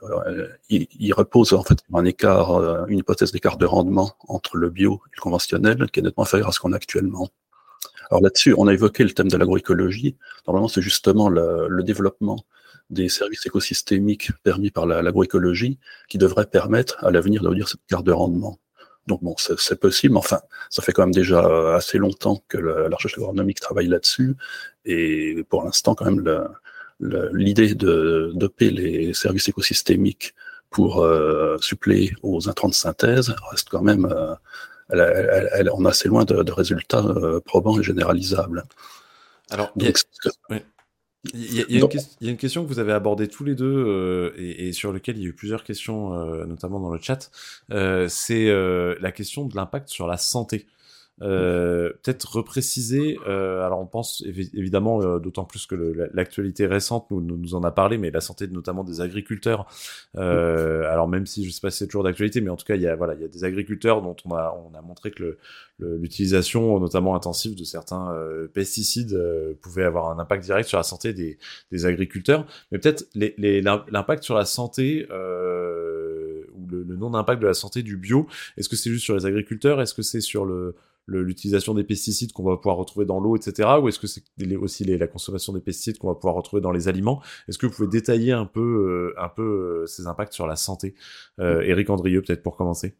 [SPEAKER 4] euh, il, repose en fait un écart, euh, une hypothèse d'écart de rendement entre le bio et le conventionnel qui est nettement inférieur à ce qu'on a actuellement. Alors là-dessus, on a évoqué le thème de l'agroécologie. Normalement, c'est justement le, développement des services écosystémiques permis par l'agroécologie qui devrait permettre à l'avenir de cette carte de rendement. Donc bon, c'est possible, enfin, ça fait quand même déjà euh, assez longtemps que la, la recherche agronomique travaille là-dessus, et pour l'instant, quand même, l'idée de doper les services écosystémiques pour euh, suppléer aux intrants de synthèse reste quand même euh, elle, elle, on est assez loin de, de résultats euh, probants et généralisables.
[SPEAKER 5] Alors, Donc, il y, a, il, y a question, il y, a, une question que vous avez abordée tous les deux euh, et, et, sur lequel il y a eu plusieurs questions, euh, notamment dans le chat. Euh, c'est la question de l'impact sur la santé. Euh, peut-être repréciser. Euh, alors on pense évidemment, euh, d'autant plus que l'actualité récente nous, en a parlé, mais la santé notamment des agriculteurs. Euh, alors même si je sais pas si c'est toujours d'actualité, mais en tout cas il y a voilà il y a des agriculteurs dont on a on a montré que l'utilisation notamment intensive de certains euh, pesticides pouvait avoir un impact direct sur la santé des, des agriculteurs. Mais peut-être l'impact sur la santé ou le, le non-impact de la santé du bio. Est-ce que c'est juste sur les agriculteurs? Est-ce que c'est sur le l'utilisation des pesticides qu'on va pouvoir retrouver dans l'eau, etc. Ou est-ce que c'est aussi les, la consommation des pesticides qu'on va pouvoir retrouver dans les aliments? Est-ce que vous pouvez détailler un peu, euh, un peu euh, ces impacts sur la santé? Euh, Eric Andrieux, peut-être pour commencer.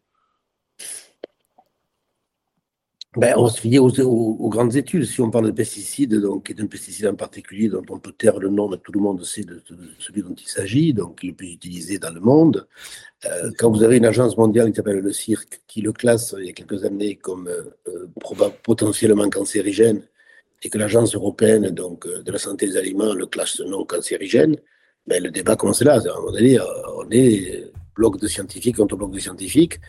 [SPEAKER 3] Ben, on se fie aux, grandes études. Si on parle de pesticides, donc, et d'un pesticide en particulier dont on peut taire le nom, mais tout le monde sait de, celui dont il s'agit, donc le plus utilisé dans le monde. Euh, quand vous avez une agence mondiale qui s'appelle le CIRC, qui le classe il y a quelques années comme euh, potentiellement cancérigène, et que l'agence européenne donc, euh, de la santé des aliments le classe non cancérigène, ben, le débat commence là. À un on est bloc de scientifiques contre bloc de scientifiques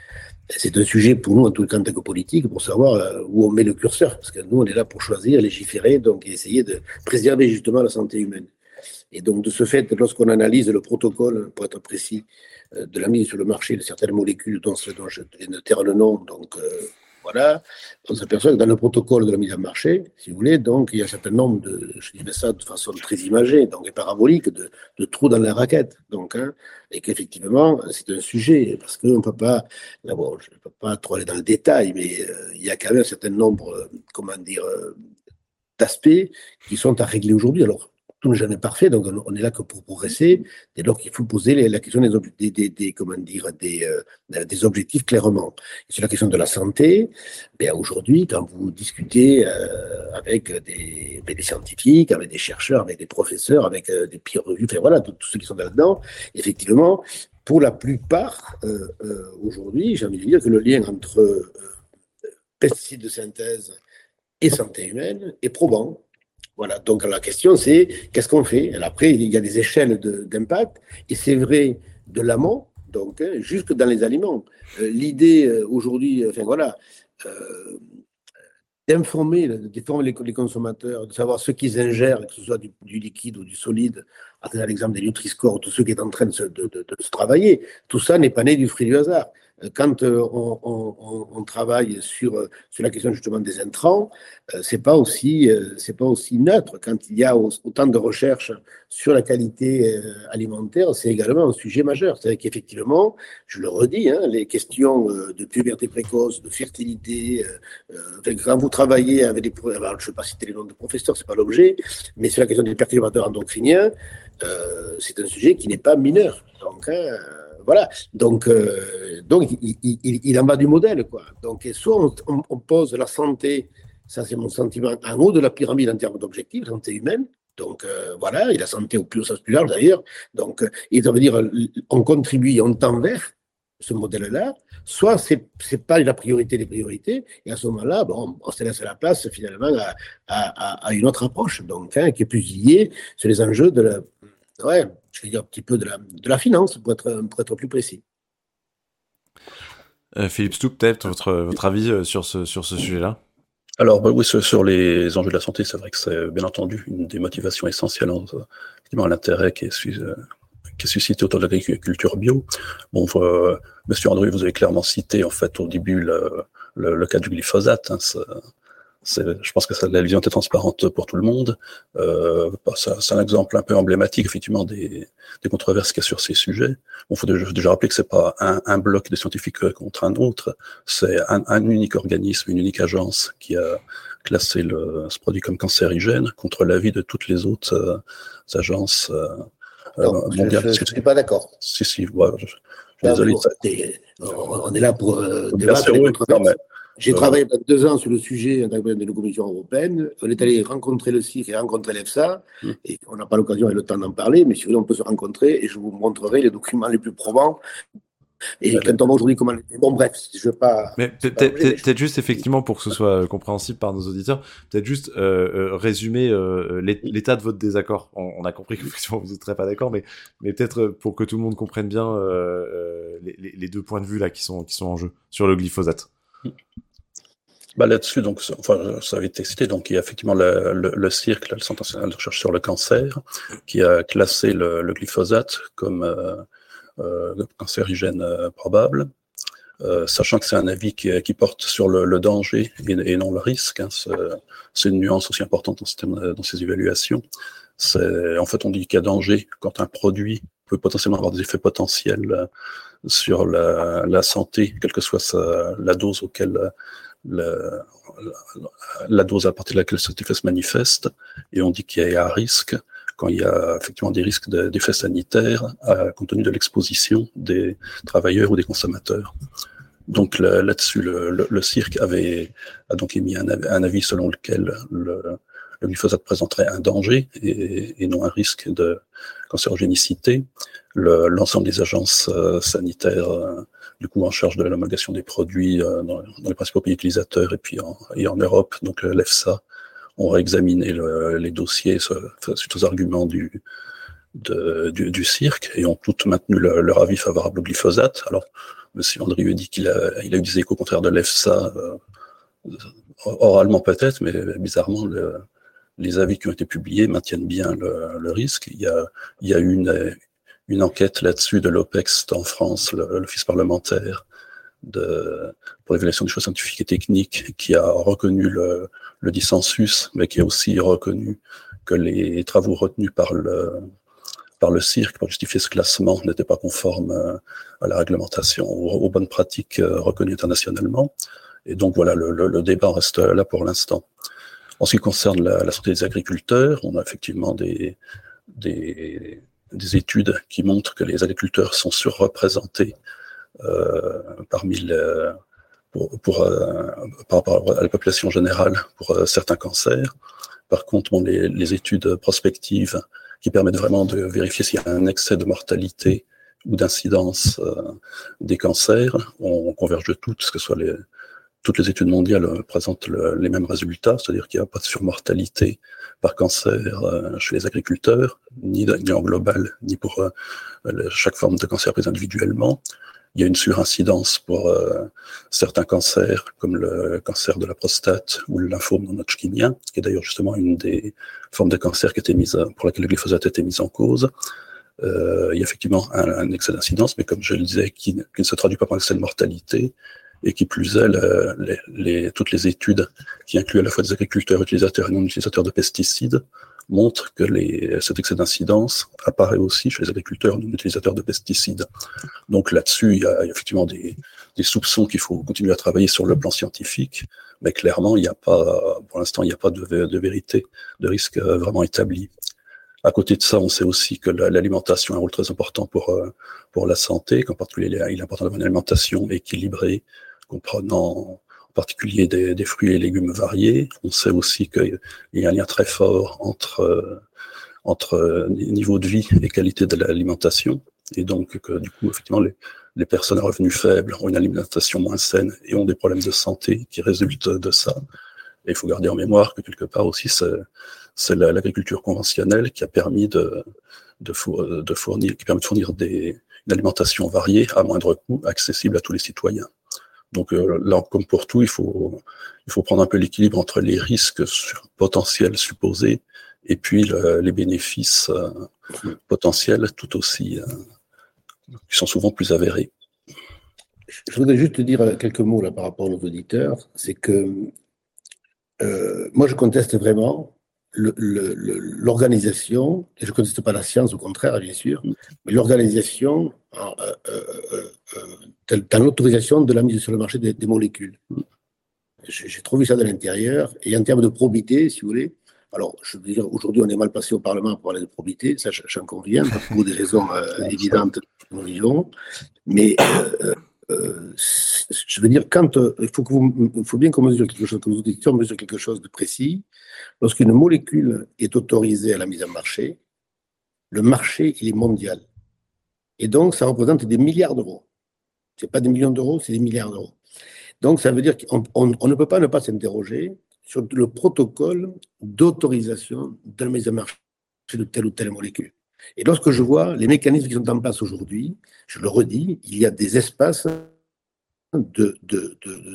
[SPEAKER 3] c'est un sujet pour nous, en tout cas en tant que politique, pour savoir euh, où on met le curseur. Parce que nous, on est là pour choisir, légiférer, donc essayer de préserver justement la santé humaine. Et donc, de ce fait, lorsqu'on analyse le protocole, pour être précis, euh, de la mise sur le marché de certaines molécules dont, dont je viens de taire le nom, donc euh, voilà, on s'aperçoit que dans le protocole de la mise en marché, si vous voulez, donc il y a un certain nombre de, je dirais ça de façon très imagée, donc et parabolique, de, trous dans la raquette. Donc, hein, et qu'effectivement, c'est un sujet, parce qu'on ne peut pas, d'abord, je ne peux pas trop aller dans le détail, mais euh, il y a quand même un certain nombre, euh, comment dire, euh, d'aspects qui sont à régler aujourd'hui. Alors, tout n'est jamais parfait, donc on est là que pour progresser. Dès lors qu'il faut poser la question des, comment dire, des, euh, des objectifs clairement. sur la question de la santé, ben aujourd'hui, quand vous discutez euh, avec des, ben, des, scientifiques, avec des chercheurs, avec des professeurs, avec euh, des peer reviews, enfin voilà, tous ceux qui sont là-dedans, effectivement, pour la plupart, euh, euh, aujourd'hui, j'ai envie de dire que le lien entre pesticides de synthèse et santé humaine est probant. Donc la question c'est qu'est-ce qu'on fait? Après, il y a des échelles d'impact, et c'est vrai de l'amont, donc hein, jusque dans les aliments. Euh, L'idée euh, aujourd'hui, enfin voilà, euh, d'informer, les, les, consommateurs, de savoir ce qu'ils ingèrent, que ce soit du, liquide ou du solide, à l'exemple des Nutri-Score, tout ce qui est en train de se travailler, tout ça n'est pas né du fruit du hasard quand euh, on, travaille sur, euh, sur la question justement des intrants, euh, c'est pas pas aussi neutre. Quand il y a autant de recherches sur la qualité alimentaire, c'est également un sujet majeur. C'est-à-dire qu'effectivement, je le redis, hein, les questions de puberté précoce, de fertilité, quand vous travaillez avec des, alors, je ne vais pas citer les noms de professeurs, c'est pas l'objet, mais sur la question des perturbateurs endocriniens, c'est un sujet qui n'est pas mineur. Donc, hein, voilà. Donc, euh, donc il, en va du modèle, quoi. Donc, soit on, pose la santé, ça c'est mon sentiment, en haut de la pyramide en termes d'objectifs, santé humaine. Donc euh, voilà, et la santé au plus, sens plus large d'ailleurs. Donc, euh, ça veut dire on contribue, on tend vers ce modèle-là. Soit c'est c'est pas la priorité des priorités, et à ce moment-là, bon, on se laisse la place finalement à une autre approche, donc hein, qui est plus liée sur les enjeux de la ouais, je vais dire un petit peu de la, de la finance, pour être, pour être plus précis.
[SPEAKER 5] Euh, Philippe Stoup, peut-être votre, votre avis euh, sur ce, sur ce sujet-là?
[SPEAKER 4] Alors bah oui, sur, les enjeux de la santé, c'est vrai que c'est bien entendu une des motivations essentielles à l'intérêt qui est, euh, qui est suscité autour de l'agriculture bio. Bon, euh, Monsieur André, vous avez clairement cité en fait au début le, le, cas du glyphosate. Hein, je pense que ça, la vision est transparente pour tout le monde. Euh, bah, c'est un exemple un peu emblématique, effectivement, des, des controverses qu'il y a sur ces sujets. Il faut déjà, rappeler que c'est pas un, un, bloc de scientifiques contre un autre, c'est un, un, unique organisme, une unique agence qui a classé le, ce produit comme cancérigène contre l'avis de toutes les autres euh, agences euh,
[SPEAKER 3] mondiales. Je ne suis pas d'accord.
[SPEAKER 4] Si, si, ouais, je, désolé.
[SPEAKER 3] on est là pour euh, débattre. J'ai travaillé pendant deux ans sur le sujet de la Commission européenne. On est allé rencontrer le CIC et rencontrer l'EFSA. Hmm. Et on n'a pas l'occasion et le temps d'en parler, mais si vous voulez, on peut se rencontrer et je vous montrerai les documents les plus probants et quand on voit aujourd'hui comment. Bon, bref, je veux pas.
[SPEAKER 5] Mais peut-être juste, effectivement, pour que ce soit compréhensible par nos auditeurs, peut-être juste euh, euh résumer euh, l'état de votre désaccord. On, a compris que vous ne serez pas d'accord, mais, mais peut-être pour que tout le monde comprenne bien euh, les, les, deux points de vue là qui sont, qui sont en jeu sur le glyphosate.
[SPEAKER 4] Là-dessus, donc, enfin, ça avait été cité. Donc, il y a effectivement le, le, le CIRC, le Centre national de recherche sur le cancer, qui a classé le, glyphosate comme euh, euh, cancérigène euh, probable. Euh, sachant que c'est un avis qui, porte sur le, danger et, non le risque. Hein, c'est une nuance aussi importante dans, ces évaluations. En fait, on dit qu'il y a danger quand un produit peut potentiellement avoir des effets potentiels sur la, santé, quelle que soit la dose auquel la, la, dose à partir de laquelle cet effet se manifeste, et on dit qu'il y a un risque quand il y a effectivement des risques d'effets sanitaires compte tenu de l'exposition des travailleurs ou des consommateurs. Donc là-dessus, le, le, cirque avait a donc émis un, avis selon lequel le, le, glyphosate présenterait un danger et, et, non un risque de cancérogénicité. L'ensemble des agences euh, sanitaires, euh, du coup en charge de l'homologation des produits euh, dans, dans, les principaux pays utilisateurs et puis en, et en Europe, donc l'EFSA, on va examiner les dossiers suite aux arguments du, du, du, cirque et ont toutes maintenu leur avis favorable au glyphosate. Alors, M. Andrieux dit qu'il a, il a eu des échos contraires de l'EFSA, euh, oralement peut-être, mais bizarrement, le, les avis qui ont été publiés maintiennent bien le, le risque. Il y a, il y a une, une enquête là-dessus de l'OPEX en France, l'Office parlementaire, de, pour l'évaluation des choix scientifiques et techniques, qui a reconnu le, le dissensus, mais qui a aussi reconnu que les travaux retenus par le, par le cirque pour justifier ce classement n'étaient pas conformes euh, à la réglementation, aux, bonnes pratiques euh, reconnues internationalement. Et donc voilà, le, le, débat reste là pour l'instant. En ce qui concerne la, la, santé des agriculteurs, on a effectivement des, des, des, études qui montrent que les agriculteurs sont surreprésentés euh, parmi pour, euh, par rapport à la population générale pour euh, certains cancers. Par contre, bon, les, les, études prospectives qui permettent vraiment de vérifier s'il y a un excès de mortalité ou d'incidence euh, des cancers, on, converge toutes, que ce soit les, toutes les études mondiales présentent le, les mêmes résultats, c'est-à-dire qu'il n'y a pas de surmortalité par cancer euh, chez les agriculteurs, ni, en global, ni pour euh, chaque forme de cancer prise individuellement. Il y a une surincidence pour euh, certains cancers, comme le cancer de la prostate ou le lymphome non hodgkinien, qui est d'ailleurs justement une des formes de cancer qui était mise, pour laquelle le glyphosate a été mis en cause. Euh, il y a effectivement un, un excès d'incidence, mais comme je le disais, qui, qui, ne se traduit pas par un excès de mortalité, et qui plus est, les, les, toutes les études qui incluent à la fois des agriculteurs utilisateurs et non utilisateurs de pesticides montre que les, cet excès d'incidence apparaît aussi chez les agriculteurs non utilisateurs de pesticides. Donc là-dessus, il y a effectivement des, des soupçons qu'il faut continuer à travailler sur le plan scientifique, mais clairement, il n'y a pas, pour l'instant, il n'y a pas de, de, vérité, de risque euh, vraiment établi. À côté de ça, on sait aussi que l'alimentation a un rôle très important pour, euh, pour la santé, qu'en particulier, il est important d'avoir une alimentation équilibrée, comprenant en particulier des, fruits et légumes variés. On sait aussi qu'il y a un lien très fort entre, euh, entre euh, niveau de vie et qualité de l'alimentation. Et donc, que, du coup, effectivement, les, les, personnes à revenus faibles ont une alimentation moins saine et ont des problèmes de santé qui résultent de ça. Et il faut garder en mémoire que quelque part aussi, c'est l'agriculture conventionnelle qui a permis de, de fournir, qui permet de fournir des, une alimentation variée à moindre coût, accessible à tous les citoyens. Donc là, comme pour tout, il faut, il faut prendre un peu l'équilibre entre les risques potentiels supposés et puis les bénéfices potentiels tout aussi, qui sont souvent plus avérés.
[SPEAKER 3] Je voudrais juste te dire quelques mots là par rapport à nos auditeurs. C'est que euh, moi, je conteste vraiment l'organisation, et je ne conteste pas la science, au contraire, bien sûr, mais l'organisation euh, euh, dans l'autorisation de la mise sur le marché des, molécules. J'ai trouvé ça de l'intérieur, et en termes de probité, si vous voulez, alors, je veux dire, aujourd'hui, on est mal passé au Parlement pour parler de probité, ça, j'en conviens, pour des raisons évidentes que nous vivons, mais euh, je veux dire, quand euh, il faut, bien qu'on mesure quelque chose, que nos auditeurs mesurent quelque chose de précis. Lorsqu'une molécule est autorisée à la mise en marché, le marché, il est mondial. Et donc, ça représente des milliards d'euros. Ce n'est pas des millions d'euros, c'est des milliards d'euros. Donc, ça veut dire qu'on on, ne peut pas ne pas s'interroger sur le protocole d'autorisation de la mise en marché de telle ou telle molécule. Et lorsque je vois les mécanismes qui sont en place aujourd'hui, je le redis, il y a des espaces de,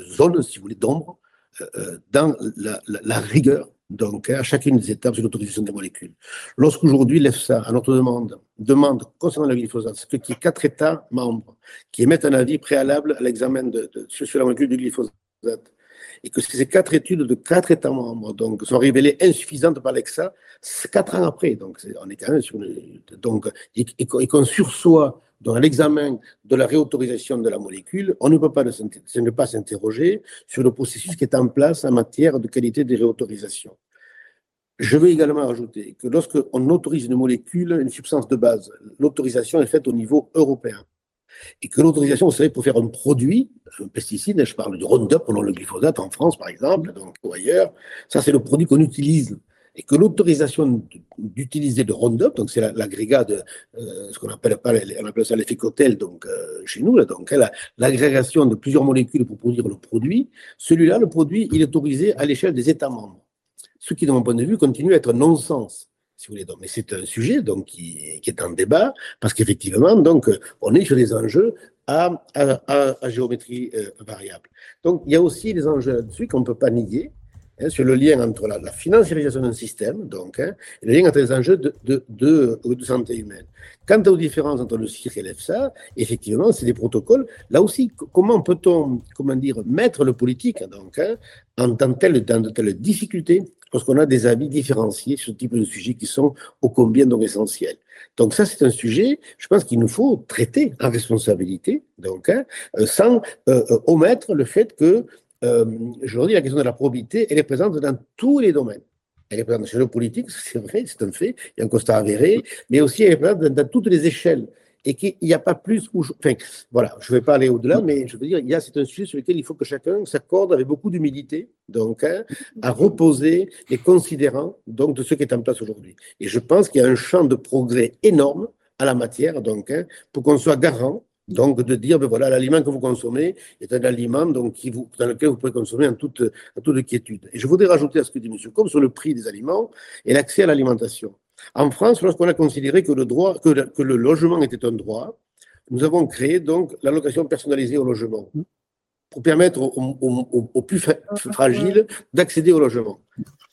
[SPEAKER 3] zones, si vous voulez, d'ombre euh, euh, dans la, rigueur donc, à chacune des étapes de l'autorisation des molécules. Lorsqu'aujourd'hui l'EFSA, à notre demande, demande concernant le glyphosate, qu'il y ait quatre États membres qui émettent un avis préalable à l'examen de, sur la molécule du glyphosate, et que ces quatre études de quatre États membres donc, sont révélées insuffisantes par l'EXA quatre ans après. Donc, on est sur donc, et, qu'on sursoit dans l'examen de la réautorisation de la molécule, on ne peut pas ne pas s'interroger sur le processus qui est en place en matière de qualité de réautorisation. Je veux également ajouter que lorsqu'on autorise une molécule, une substance de base, l'autorisation est faite au niveau européen et que l'autorisation, savez, pour faire un produit, un pesticide, je parle du Roundup, pendant le glyphosate en France par exemple, ou ailleurs, ça c'est le produit qu'on utilise. Et que l'autorisation d'utiliser le Roundup, donc c'est l'agrégat de euh, ce qu'on appelle appelle ça l'effet cocktail, donc euh, chez nous, là, donc hein, l'agrégation de plusieurs molécules pour produire le produit, celui-là, le produit, il est autorisé à l'échelle des États membres. Ce qui, de mon point de vue, continue à être non-sens mais c'est un sujet donc qui, est en débat parce qu'effectivement, donc, on est sur des enjeux à, à, géométrie euh, variable. Donc, il y a aussi des enjeux là-dessus qu'on ne peut pas nier. Hein, sur le lien entre la, financiarisation d'un système, donc, hein, et le lien entre les enjeux de, de, de, santé humaine. Quant aux différences entre le CIR et l'EFSA, effectivement, c'est des protocoles. Là aussi, comment peut-on, comment dire, mettre le politique, donc, hein, en tant telle, dans de telles difficultés lorsqu'on a des avis différenciés sur ce type de sujets qui sont ô combien donc essentiels. Donc ça, c'est un sujet, je pense qu'il nous faut traiter en responsabilité, donc, hein, euh, sans euh, euh, omettre le fait que, euh, je la question de la probité, elle est présente dans tous les domaines. Elle est présente sur le politique, c'est vrai, c'est un fait, il y a un constat avéré, mais aussi elle est présente dans toutes les échelles et qu'il n'y a pas plus. enfin, voilà, je ne vais pas aller au-delà, mais je veux dire, il y a, c'est un sujet sur lequel il faut que chacun s'accorde avec beaucoup d'humilité, donc, hein, à reposer les considérants donc, de ce qui est en place aujourd'hui. Et je pense qu'il y a un champ de progrès énorme à la matière, donc, hein, pour qu'on soit garant donc, de dire, ben voilà, l'aliment que vous consommez est un aliment donc, qui vous, dans lequel vous pouvez consommer en toute, en toute quiétude. Et je voudrais rajouter à ce que dit M. Combe sur le prix des aliments et l'accès à l'alimentation. En France, lorsqu'on a considéré que le, droit, que, que, le logement était un droit, nous avons créé donc l'allocation personnalisée au logement pour permettre aux, plus fragiles d'accéder au logement.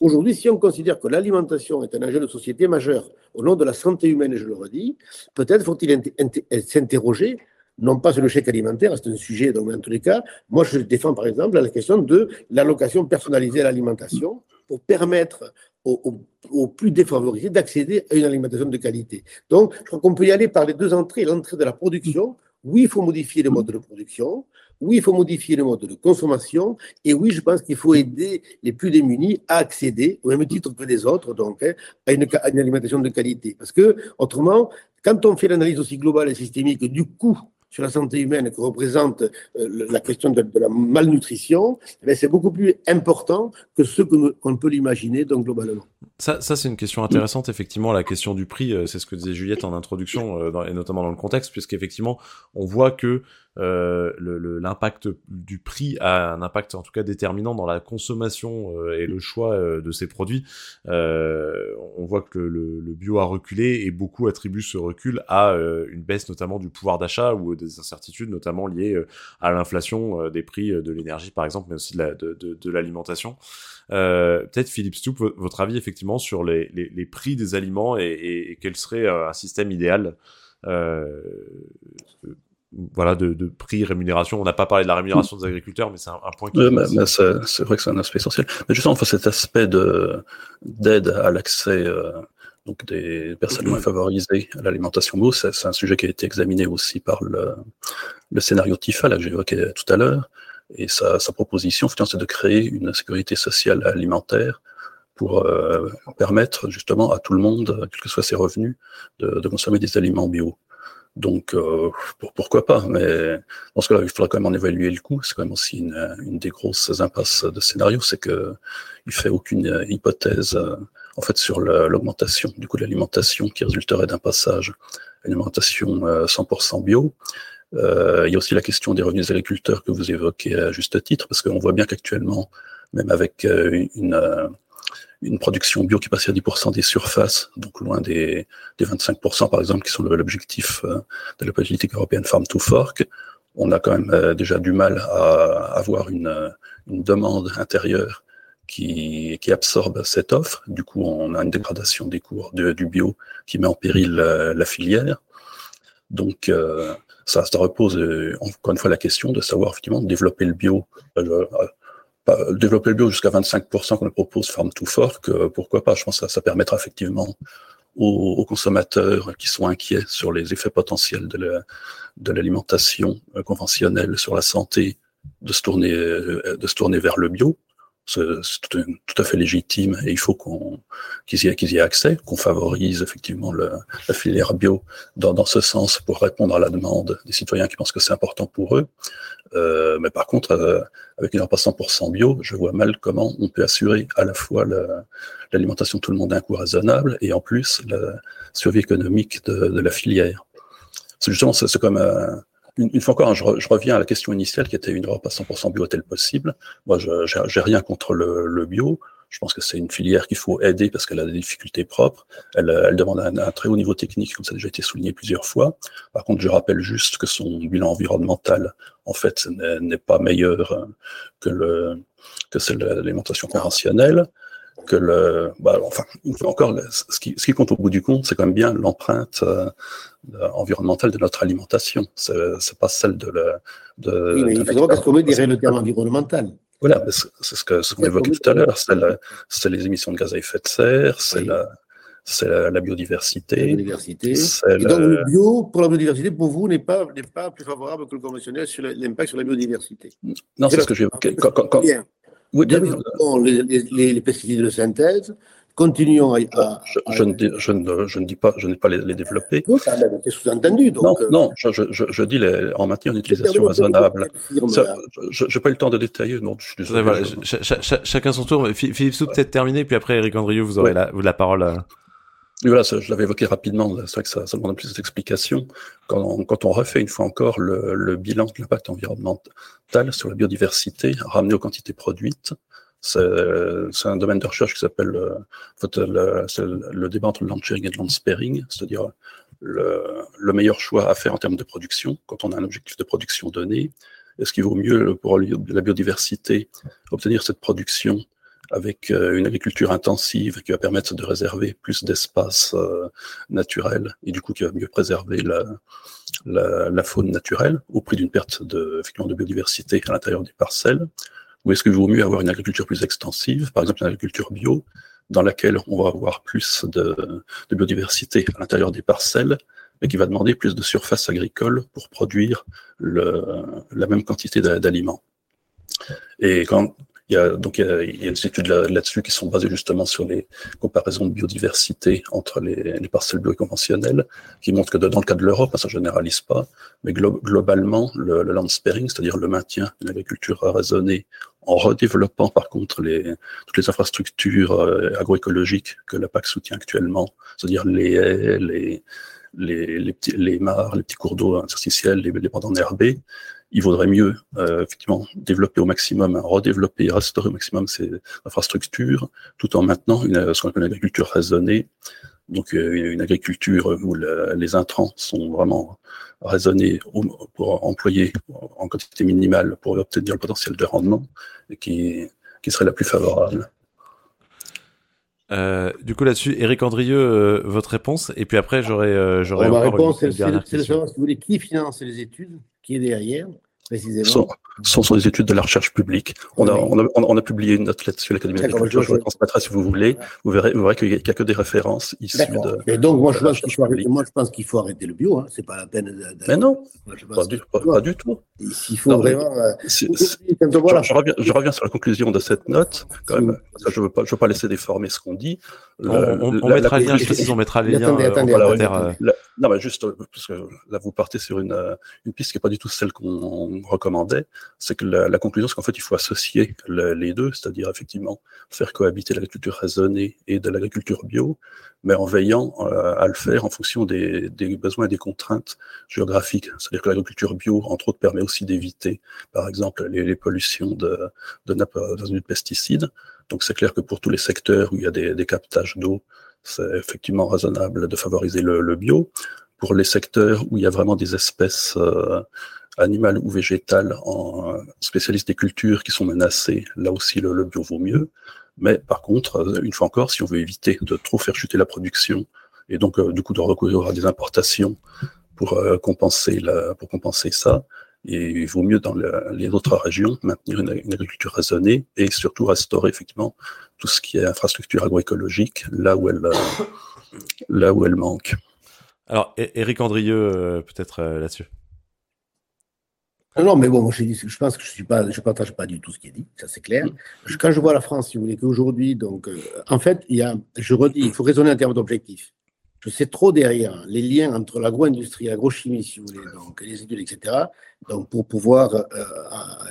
[SPEAKER 3] Aujourd'hui, si on considère que l'alimentation est un enjeu de société majeur au nom de la santé humaine, je le redis, peut-être faut-il s'interroger non pas sur le chèque alimentaire, c'est un sujet, donc dans tous les cas, moi je défends par exemple la question de l'allocation personnalisée à l'alimentation pour permettre aux, plus défavorisés d'accéder à une alimentation de qualité. Donc, je crois qu'on peut y aller par les deux entrées. L'entrée de la production, oui, il faut modifier le mode de production, oui, il faut modifier le mode de consommation, et oui, je pense qu'il faut aider les plus démunis à accéder, au même titre que les autres, donc, hein, à, une, à une alimentation de qualité. Parce que, autrement, quand on fait l'analyse aussi globale et systémique du coût sur la santé humaine que représente euh, la question de, la malnutrition, eh c'est beaucoup plus important que ce qu'on peut l'imaginer globalement.
[SPEAKER 5] Ça, ça c'est une question intéressante, effectivement, la question du prix, c'est ce que disait Juliette en introduction, et notamment dans le contexte, puisqu'effectivement, on voit que euh, l'impact du prix a un impact en tout cas déterminant dans la consommation euh, et le choix euh, de ces produits. Euh, on voit que le, le, bio a reculé et beaucoup attribuent ce recul à une baisse notamment du pouvoir d'achat ou des incertitudes notamment liées à l'inflation des prix de l'énergie par exemple, mais aussi de, la, l'alimentation. Peut-être Philippe Stoup, votre avis effectivement sur les, les, les prix des aliments et, et, et, quel serait un système idéal euh, voilà, de, de, prix, rémunération. On n'a pas parlé de la rémunération des agriculteurs, mais c'est un, point qui.
[SPEAKER 4] c'est vrai que c'est un aspect essentiel. Mais justement, enfin, cet aspect de d'aide à l'accès euh, donc des personnes moins favorisées à l'alimentation bio, c'est un sujet qui a été examiné aussi par le, le scénario TIFA là, que j'évoquais tout à l'heure. Et sa, sa proposition, c'est de créer une sécurité sociale alimentaire pour euh, permettre justement à tout le monde, quels que soient ses revenus, de, de consommer des aliments bio. Donc, euh, pourquoi pas Mais dans ce cas-là, il faudra quand même en évaluer le coût. C'est quand même aussi une, une, des grosses impasses de scénario, c'est que il fait aucune hypothèse euh, en fait sur l'augmentation du coût de l'alimentation qui résulterait d'un passage à une alimentation 100% euh, bio. Euh, il y a aussi la question des revenus des agriculteurs que vous évoquez à juste titre, parce qu'on voit bien qu'actuellement, même avec une, une production bio qui passe à 10% des surfaces, donc loin des, des 25% par exemple qui sont l'objectif euh, de la politique européenne Farm to Fork, on a quand même euh, déjà du mal à avoir une, euh, demande intérieure qui, absorbe cette offre. Du coup, on a une dégradation des cours du bio qui met en péril la, filière. Donc, ça, ça repose encore une fois la question de savoir effectivement développer le bio développer le bio jusqu'à 25% qu'on propose Farm to Fork, euh, pourquoi pas? Je pense que ça, ça permettra effectivement aux, consommateurs qui sont inquiets sur les effets potentiels de l'alimentation euh, conventionnelle sur la santé de se tourner, euh, de se tourner vers le bio c'est tout, tout, à fait légitime et il faut qu'on qu'ils y, aient, y aient accès, qu'on favorise effectivement le, la filière bio dans, dans ce sens pour répondre à la demande des citoyens qui pensent que c'est important pour eux. Euh, mais par contre, euh, avec une repas 100% bio, je vois mal comment on peut assurer à la fois l'alimentation de tout le monde à un coût raisonnable et en plus la survie économique de, de la filière. C'est justement, c'est comme euh, une, fois encore, hein, je, reviens à la question initiale qui était une Europe à 100% bio est-elle possible? Moi, j'ai rien contre le, bio. Je pense que c'est une filière qu'il faut aider parce qu'elle a des difficultés propres. Elle, demande un, un, très haut niveau technique, comme ça a déjà été souligné plusieurs fois. Par contre, je rappelle juste que son bilan environnemental, en fait, n'est pas meilleur que le que celle de l'alimentation conventionnelle que le, bah, enfin, encore, ce qui, ce qui compte au bout du compte, c'est quand même bien l'empreinte euh, environnementale de notre alimentation. C'est pas celle de la. De,
[SPEAKER 3] oui, mais il faudra qu'est-ce qu'on met derrière le terme environnemental.
[SPEAKER 4] Voilà, c'est ce que ce qu'on évoquait tout à l'heure. C'est les émissions de gaz à effet de serre, c'est oui. la c'est la, la, biodiversité. La
[SPEAKER 3] biodiversité. Et donc, le bio, pour la biodiversité, pour vous, n'est pas, pas plus favorable que le conventionnel sur l'impact sur la biodiversité.
[SPEAKER 4] Non, c'est ce que j'ai évoqué. Quand, quand, quand,
[SPEAKER 3] les, les, les, pesticides de synthèse, continuons à. à,
[SPEAKER 4] je, je, ne dis, je, ne, je, ne, dis pas, je n'ai pas les, les développer.
[SPEAKER 3] C'est sous-entendu.
[SPEAKER 4] Non, euh, non, je, je, je, dis les, en maintien une utilisation raisonnable. Je n'ai pas eu le temps de détailler. Non, je suis désolé.
[SPEAKER 5] Voilà, ch ch chacun son tour. Philippe Sou, peut-être terminé, puis après Eric Andrieux, vous aurez ouais. la, la parole. À...
[SPEAKER 4] Et voilà, je l'avais évoqué rapidement, c'est vrai que ça, ça demande plus d'explications. Quand, on, quand on refait une fois encore le, le bilan de l'impact environnemental sur la biodiversité, ramené aux quantités produites, c'est un domaine de recherche qui s'appelle le, le, le, débat entre le land sharing et le land sparing, c'est-à-dire le, le, meilleur choix à faire en termes de production, quand on a un objectif de production donné. Est-ce qu'il vaut mieux pour la biodiversité obtenir cette production avec euh, une agriculture intensive qui va permettre de réserver plus d'espace euh, naturel et du coup qui va mieux préserver la, la, la faune naturelle au prix d'une perte de, effectivement, de biodiversité à l'intérieur des parcelles Ou est-ce qu'il vaut mieux avoir une agriculture plus extensive, par exemple une agriculture bio, dans laquelle on va avoir plus de, de biodiversité à l'intérieur des parcelles, mais qui va demander plus de surface agricole pour produire le, la même quantité d'aliments? Et quand il y a, donc, il y a, des études là-dessus là qui sont basées justement sur les comparaisons de biodiversité entre les, les parcelles bio et conventionnelles, qui montrent que dans le cas de l'Europe, ça ne généralise pas, mais glo globalement, le, land sparing, c'est-à-dire le maintien d'une agriculture raisonnée en redéveloppant par contre toutes les infrastructures euh, agroécologiques que la PAC soutient actuellement, c'est-à-dire les haies, les, les, les, mares, les petits cours d'eau interstitiels, les, les bandes enherbées, il vaudrait mieux euh, effectivement développer au maximum, redévelopper, restaurer au maximum ces infrastructures, tout en maintenant une, ce qu'on appelle une agriculture raisonnée, donc euh, une agriculture où les intrants sont vraiment raisonnés pour employer en quantité minimale pour obtenir le potentiel de rendement, qui, qui serait la plus favorable.
[SPEAKER 5] Euh, du coup, là-dessus, Eric Andrieux, euh, votre réponse, et puis après, j'aurai euh, j'aurai
[SPEAKER 3] Ma réponse, c'est de savoir, si vous voulez, qui finance les études, qui est derrière, précisément.
[SPEAKER 4] Ce sont, des études de la recherche publique. On, a, on, a, on a, publié une note là-dessus à l'Académie d'agriculture. Je, je, transmettrai si vous voulez. Vous verrez, vous verrez qu'il n'y a, que des références issues de.
[SPEAKER 3] Mais donc, moi, je, pense qu'il faut arrêter, moi, je pense qu'il faut arrêter le bio. Hein. C'est pas la peine. De, de...
[SPEAKER 4] Mais non, pas, du, pas, pas, du, tout.
[SPEAKER 3] Il faut non, vraiment. Euh,
[SPEAKER 4] je, je, reviens, je, reviens, sur la conclusion de cette note. Quand même, je ne veux, pas, je veux pas laisser déformer ce qu'on dit.
[SPEAKER 5] Le, on, on, la, mettra la, les liens, on mettra les liens. Attendez, attendez,
[SPEAKER 3] attendez,
[SPEAKER 4] attendez. Non, mais juste, parce que là, vous partez sur une, une piste qui n'est pas du tout celle qu'on recommandait. C'est que la, conclusion, c'est qu'en fait, il faut associer le, les deux, c'est-à-dire effectivement faire cohabiter l'agriculture raisonnée et de l'agriculture bio, mais en veillant euh, à le faire en fonction des, besoins et des contraintes géographiques. C'est-à-dire que l'agriculture bio, entre autres, permet aussi d'éviter, par exemple, les, les pollutions de, de nappes de pesticides. Donc, c'est clair que pour tous les secteurs où il y a des, des captages d'eau, c'est effectivement raisonnable de favoriser le, le, bio. Pour les secteurs où il y a vraiment des espèces euh, animales ou végétales en spécialistes des cultures qui sont menacées, là aussi le, bio vaut mieux. Mais par contre, euh, une fois encore, si on veut éviter de trop faire chuter la production et donc euh, du coup de recourir à des importations pour euh, compenser la, pour compenser ça, et il vaut mieux dans le, les autres régions maintenir une, une, agriculture raisonnée et surtout restaurer effectivement tout ce qui est infrastructure agroécologique là où elle, là où elle manque.
[SPEAKER 5] Alors, Éric Andrieux, peut-être là-dessus.
[SPEAKER 3] Non, mais bon, je, pense que je ne partage pas du tout ce qui est dit, ça c'est clair. Quand je vois la France, si vous voulez, qu'aujourd'hui, donc, euh, en fait, il y a, je redis, il faut raisonner en termes d'objectifs. Je sais trop derrière les liens entre l'agro-industrie, l'agrochimie, si vous voulez, donc les études, etc. Donc, pour pouvoir euh,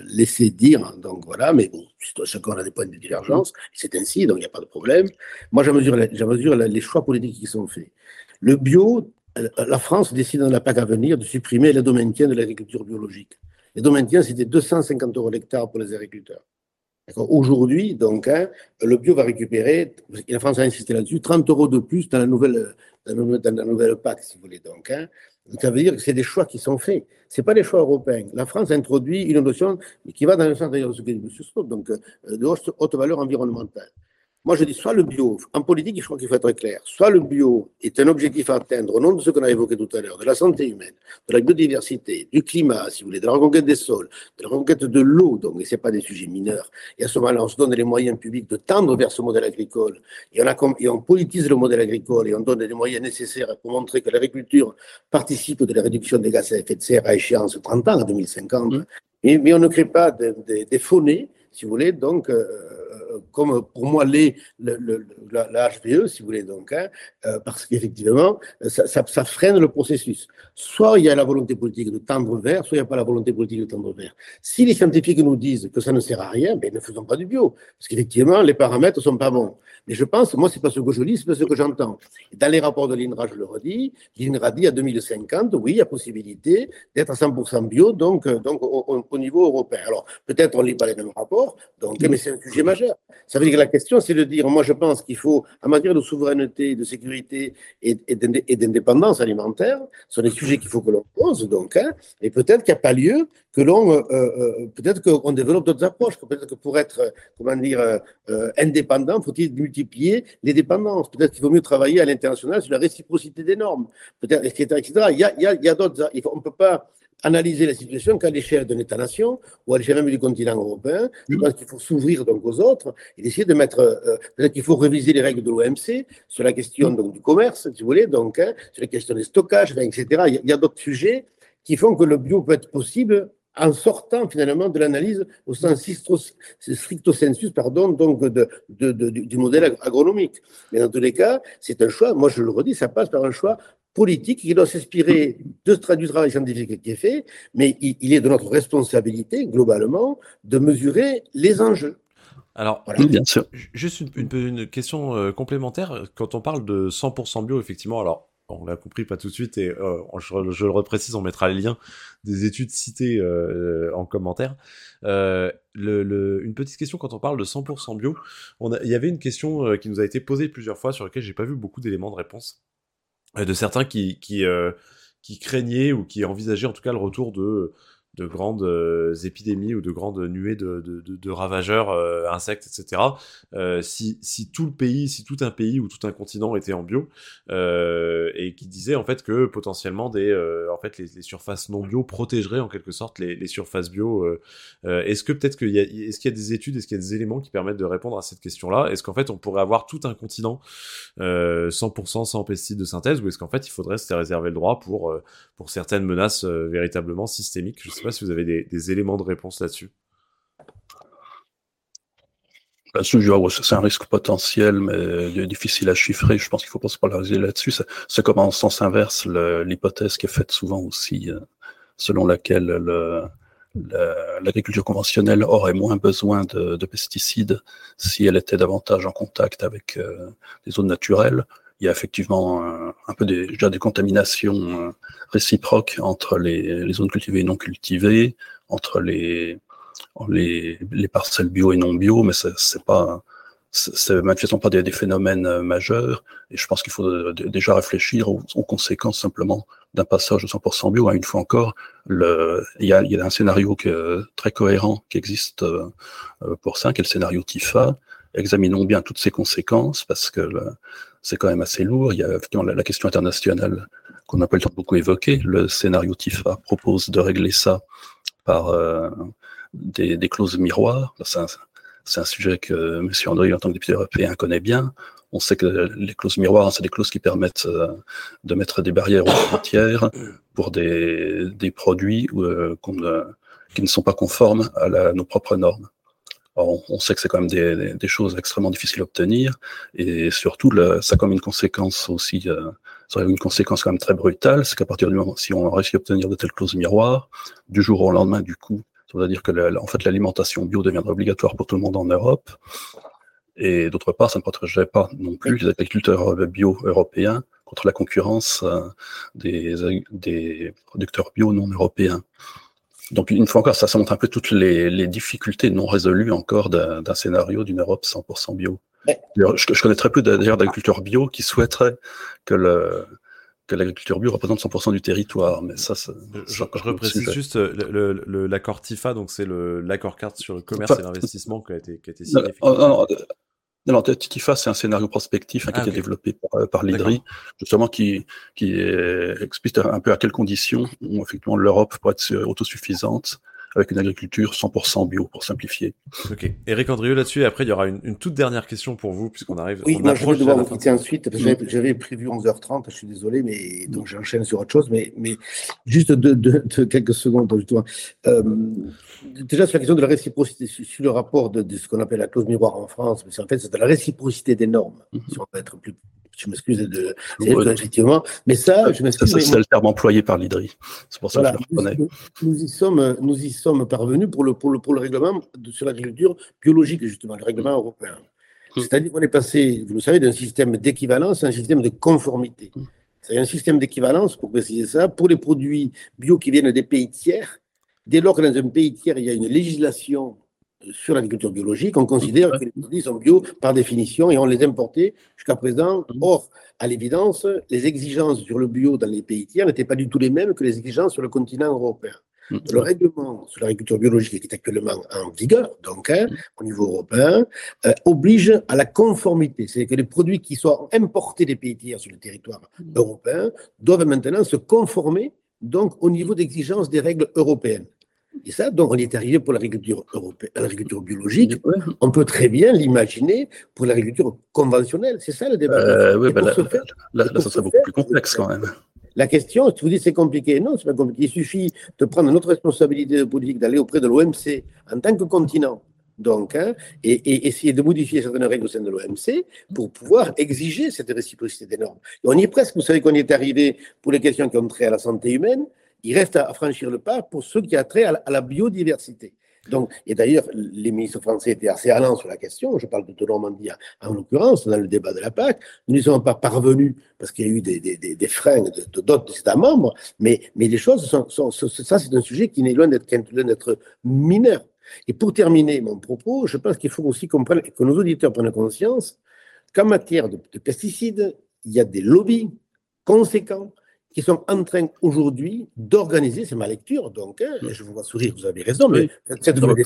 [SPEAKER 3] laisser dire, donc voilà, mais bon, chacun a des points de divergence, c'est ainsi, donc il n'y a pas de problème. Moi, je mesure, les choix politiques qui sont faits. Le bio, euh, la France décide dans la PAC à venir de supprimer l'aide au maintien de l'agriculture biologique. Les au maintien, c'était 250 euros l'hectare pour les agriculteurs. Aujourd'hui, donc, hein, le bio va récupérer, et la France a insisté là-dessus, 30 euros de plus dans la nouvelle, dans la nouvelle PAC, si vous voulez. Donc, hein. ça veut dire que c'est des choix qui sont faits. Ce pas des choix européens. La France introduit une notion qui va dans le sens d'ailleurs de ce que dit M. donc euh, de haute valeur environnementale. Moi, je dis soit le bio, en politique, je crois qu'il faut être clair, soit le bio est un objectif à atteindre au nom de ce qu'on a évoqué tout à l'heure, de la santé humaine, de la biodiversité, du climat, si vous voulez, de la reconquête des sols, de la reconquête de l'eau, donc, et ce pas des sujets mineurs. Et à ce moment-là, on se donne les moyens publics de tendre vers ce modèle agricole, et on, a, et on politise le modèle agricole, et on donne les moyens nécessaires pour montrer que l'agriculture participe de la réduction des gaz à effet de serre à échéance 30 ans, à 2050. Mmh. Mais, mais, on ne crée pas des de, de si vous voulez, donc... Euh, comme pour moi l'est le, le, la, la, HVE, si vous voulez, donc, hein, euh, parce qu'effectivement, ça, freine le processus. Soit il y a la volonté politique de tendre vers, soit il n'y a pas la volonté politique de tendre vers. Si les scientifiques nous disent que ça ne sert à rien, ben, ne faisons pas du bio, parce qu'effectivement, les paramètres ne sont pas bons. Mais je pense, moi, c'est pas ce que je lis, c'est ce que j'entends. Dans les rapports de l'INRA, je le redis, l'INRA dit à 2050, oui, il y a possibilité d'être à 100% bio, donc, euh, donc au, au, niveau européen. Alors, peut-être on ne lit pas les mêmes rapports, donc, mais c'est un sujet majeur. Ça veut dire que la question, c'est de dire, moi, je pense qu'il faut, en matière de souveraineté, de sécurité et, d'indépendance alimentaire, ce sont des sujets qu'il faut que l'on pose, donc, hein, et peut-être qu'il n'y a pas lieu que l'on, euh, euh, peut-être qu'on développe d'autres approches, peut-être que pour être, comment dire, euh, indépendant, faut-il multiplier les dépendances. Peut-être qu'il vaut mieux travailler à l'international sur la réciprocité des normes, etc., etc. Il y a, il y a d'autres, on ne peut pas analyser la situation qu'à l'échelle d'un État-nation ou à l'échelle même du continent européen. Je pense qu'il faut s'ouvrir donc aux autres et essayer de mettre. Euh, Peut-être qu'il faut réviser les règles de l'OMC sur la question donc, du commerce, si vous voulez, donc hein, sur la question des stockages, etc. Il y a, d'autres sujets qui font que le bio peut être possible en sortant finalement de l'analyse au sens stricto sensus pardon, donc de, de, de, du modèle agronomique. Mais dans tous les cas, c'est un choix, moi je le redis, ça passe par un choix politique qui doit s'inspirer de, du travail scientifique qui est fait, mais il, est de notre responsabilité, globalement, de mesurer les enjeux.
[SPEAKER 5] Alors, bien sûr. juste une, une, question euh, complémentaire. Quand on parle de 100% bio, effectivement, alors on l'a compris pas tout de suite et euh, je, le reprécise, on mettra les liens des études citées euh, en commentaire. Euh, le, une petite question quand on parle de 100% bio, il y avait une question qui nous a été posée plusieurs fois sur laquelle j'ai pas vu beaucoup d'éléments de réponse de certains qui qui, qui craignaient ou qui envisageaient en tout cas le retour de de grandes euh, épidémies ou de grandes nuées de, de, de, ravageurs, euh, insectes, etc. Euh, si, si, tout le pays, si tout un pays ou tout un continent était en bio, et qui disait en fait que potentiellement des, en fait les, les, surfaces non bio protégeraient en quelque sorte les, les surfaces bio. est-ce que peut-être qu'il y a, est-ce qu'il y a des études, est-ce qu'il y a des éléments qui permettent de répondre à cette question-là? Est-ce qu'en fait on pourrait avoir tout un continent 100% sans pesticides de synthèse, ou est-ce qu'en fait il faudrait se réserver le droit pour pour certaines menaces véritablement systémiques pas si vous avez des, éléments de réponse là-dessus.
[SPEAKER 4] C'est un risque potentiel, mais difficile à chiffrer. Je pense qu'il faut pas se polariser là-dessus. C'est comme en sens inverse l'hypothèse qui est faite souvent aussi, euh, selon laquelle l'agriculture conventionnelle aurait moins besoin de, pesticides si elle était davantage en contact avec euh, des zones naturelles il y a effectivement un, peu déjà des contaminations euh, réciproques entre les, zones cultivées et non cultivées, entre les, les, parcelles bio et non bio, mais c'est pas c'est manifestement pas des, phénomènes euh, majeurs, et je pense qu'il faut déjà réfléchir aux, conséquences simplement d'un passage de 100% bio. Une fois encore, il, y a, y a un scénario que, très cohérent qui existe euh, pour ça, qui est le scénario TIFA. Examinons bien toutes ces conséquences, parce que c'est quand même assez lourd. Il y a la, la question internationale qu'on n'a pas le temps de beaucoup évoquer. Le scénario TIFA propose de régler ça par euh, des, clauses miroirs. C'est un, sujet que M. André, en tant que député européen, connaît bien. On sait que les clauses miroirs, c'est des clauses qui permettent euh, de mettre des barrières aux frontières pour des, produits euh, qui ne sont pas conformes à, nos propres normes on, sait que c'est quand même des, choses extrêmement difficiles à obtenir, et surtout, ça a comme une conséquence aussi, euh, ça a une conséquence quand même très brutale, c'est qu'à partir du moment, si on réussit à obtenir de telles clauses miroirs, du jour au lendemain, du coup, ça veut dire que en fait, l'alimentation bio deviendra obligatoire pour tout le monde en Europe, et d'autre part, ça ne protégerait pas non plus les agriculteurs bio européens contre la concurrence euh, des, des producteurs bio non européens. Donc, une fois encore, ça, ça montre un peu toutes les, difficultés non résolues encore d'un scénario d'une Europe 100% bio. Je, je, connais très peu d'ailleurs d'agriculteurs bio qui souhaiteraient que le, que l'agriculture bio représente 100% du territoire. Mais ça,
[SPEAKER 5] je, je reprécise juste l'accord TIFA, donc c'est l'accord carte sur le commerce et l'investissement qui a été, qui a été signé.
[SPEAKER 4] Non, TIFA, c'est un scénario prospectif hein, qui a ah, été développé par, euh, par l'IDRI, justement, qui, qui explique un peu à quelles conditions effectivement l'Europe pourrait être autosuffisante avec une agriculture 100% bio, pour simplifier.
[SPEAKER 5] Ok. Eric Andrieux là-dessus, et après, il y aura une, une, toute dernière question pour vous, puisqu'on arrive.
[SPEAKER 3] Oui, moi, je vais devoir vous quitter ensuite, parce que j'avais prévu 11h30, je suis désolé, mais donc j'enchaîne sur autre chose, mais, mais juste de, de, de quelques secondes, justement. Euh, déjà, sur la question de la réciprocité, sur le rapport de, de ce qu'on appelle la clause miroir en France, mais en fait, c'est de la réciprocité des normes, mm-hmm. si on peut être plus je m'excuse de, effectivement, mais ça, je m'excuse.
[SPEAKER 4] C'est le terme employé par l'IDRI. C'est pour ça que je le reconnais.
[SPEAKER 3] Nous, y sommes, nous y sommes parvenus pour le, pour le, pour le règlement sur l'agriculture biologique, justement, le règlement européen. Hum. C'est-à-dire qu'on est passé, vous le savez, d'un système d'équivalence à un système de conformité. Hum. C'est un système d'équivalence, pour préciser ça, pour les produits bio qui viennent des pays tiers. Dès lors que dans un pays tiers, il y a une législation sur l'agriculture biologique, on considère que les produits sont bio par définition et on les importait jusqu'à présent. Or, à l'évidence, les exigences sur le bio dans les pays tiers n'étaient pas du tout les mêmes que les exigences sur le continent européen. Mm. Le règlement sur l'agriculture biologique qui est actuellement en vigueur, donc hein, mm. au niveau européen, euh, oblige à la conformité. C'est-à-dire que les produits qui soient importés des pays tiers sur le territoire européen doivent maintenant se conformer donc au niveau d'exigence des règles européennes. Et ça, donc, on est arrivé pour l'agriculture européenne, l'agriculture biologique. On peut très bien l'imaginer pour l'agriculture conventionnelle. C'est ça le débat.
[SPEAKER 4] Euh, oui, ben là, là, ça serait beaucoup plus complexe quand même.
[SPEAKER 3] La question, si vous dites c'est compliqué, non, c'est pas compliqué. Il suffit de prendre notre responsabilité politique, d'aller auprès de l'OMC en tant que continent, donc, hein, et, essayer de modifier certaines règles au sein de l'OMC pour pouvoir exiger cette réciprocité des normes. on y est presque, vous savez qu'on y est arrivé pour les questions qui ont trait à la santé humaine, il reste à franchir le pas pour ceux qui ont trait à la biodiversité. Donc, et d'ailleurs, les ministres français étaient assez allants sur la question. Je parle de Normandie en l'occurrence, dans le débat de la PAC. Nous n'y sommes pas parvenus parce qu'il y a eu des, des, des, freins de d'autres États membres, mais, mais les choses sont, sont ça, c'est un sujet qui n'est loin d'être mineur. Et pour terminer mon propos, je pense qu'il faut aussi comprendre, que nos auditeurs prennent conscience qu'en matière de pesticides, il y a des lobbies conséquents qui sont en train aujourd'hui d'organiser, c'est ma lecture, donc, hein, je vous vois sourire, vous avez raison, mais c'est de le,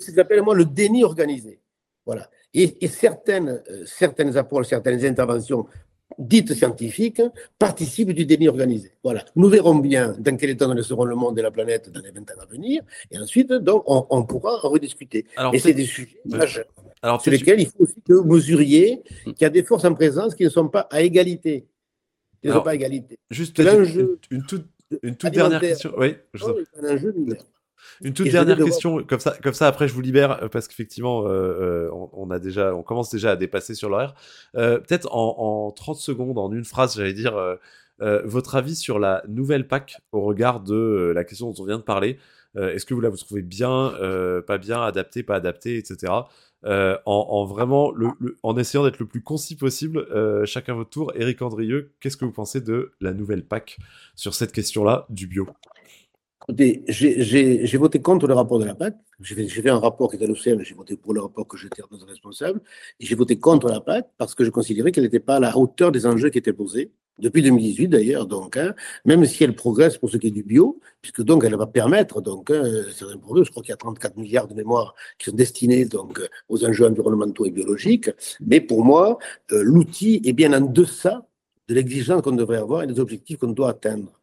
[SPEAKER 3] ce qu'ils moi le déni organisé. Voilà. Et, certaines, euh, certaines approches, certaines interventions dites scientifiques participent du déni organisé. Voilà. Nous verrons bien dans quel état nous seront le monde et la planète dans les 20 ans à venir, et ensuite, donc, on, pourra en rediscuter. Alors, et c'est des sujets majeurs. Alors, sur lesquels il faut aussi que vous mesuriez qu'il y a des forces en présence qui ne sont pas à égalité égalité.
[SPEAKER 5] Juste une, une, toute, une toute dernière question. Oui, je Une toute dernière question, comme ça, comme ça après je vous libère euh, parce qu'effectivement euh, euh, on, a déjà, on commence déjà à dépasser sur l'horaire. Peut-être en, en, 30 secondes, en une phrase, j'allais dire votre avis sur la nouvelle PAC au regard de la question dont on vient de parler. Est-ce que vous la vous trouvez bien, pas bien, adapté, pas adapté, etc. Euh, en, vraiment en essayant d'être le plus concis possible, euh, chacun votre tour. Eric Andrieux, qu'est-ce que vous pensez de la nouvelle PAC sur cette question-là du bio?
[SPEAKER 3] J'ai voté contre le rapport de la PAC. J'ai fait, un rapport qui était l'OCM, j'ai voté pour le rapport que j'étais responsable. J'ai voté contre la PAC parce que je considérais qu'elle n'était pas à la hauteur des enjeux qui étaient posés depuis 2018 d'ailleurs, donc, hein, même si elle progresse pour ce qui est du bio, puisque donc elle va permettre, donc, hein, certains progrès, je crois qu'il y a 34 milliards de mémoires qui sont destinés donc, aux enjeux environnementaux et biologiques, mais pour moi, euh, l'outil est bien en deçà de l'exigence qu'on devrait avoir et des objectifs qu'on doit atteindre.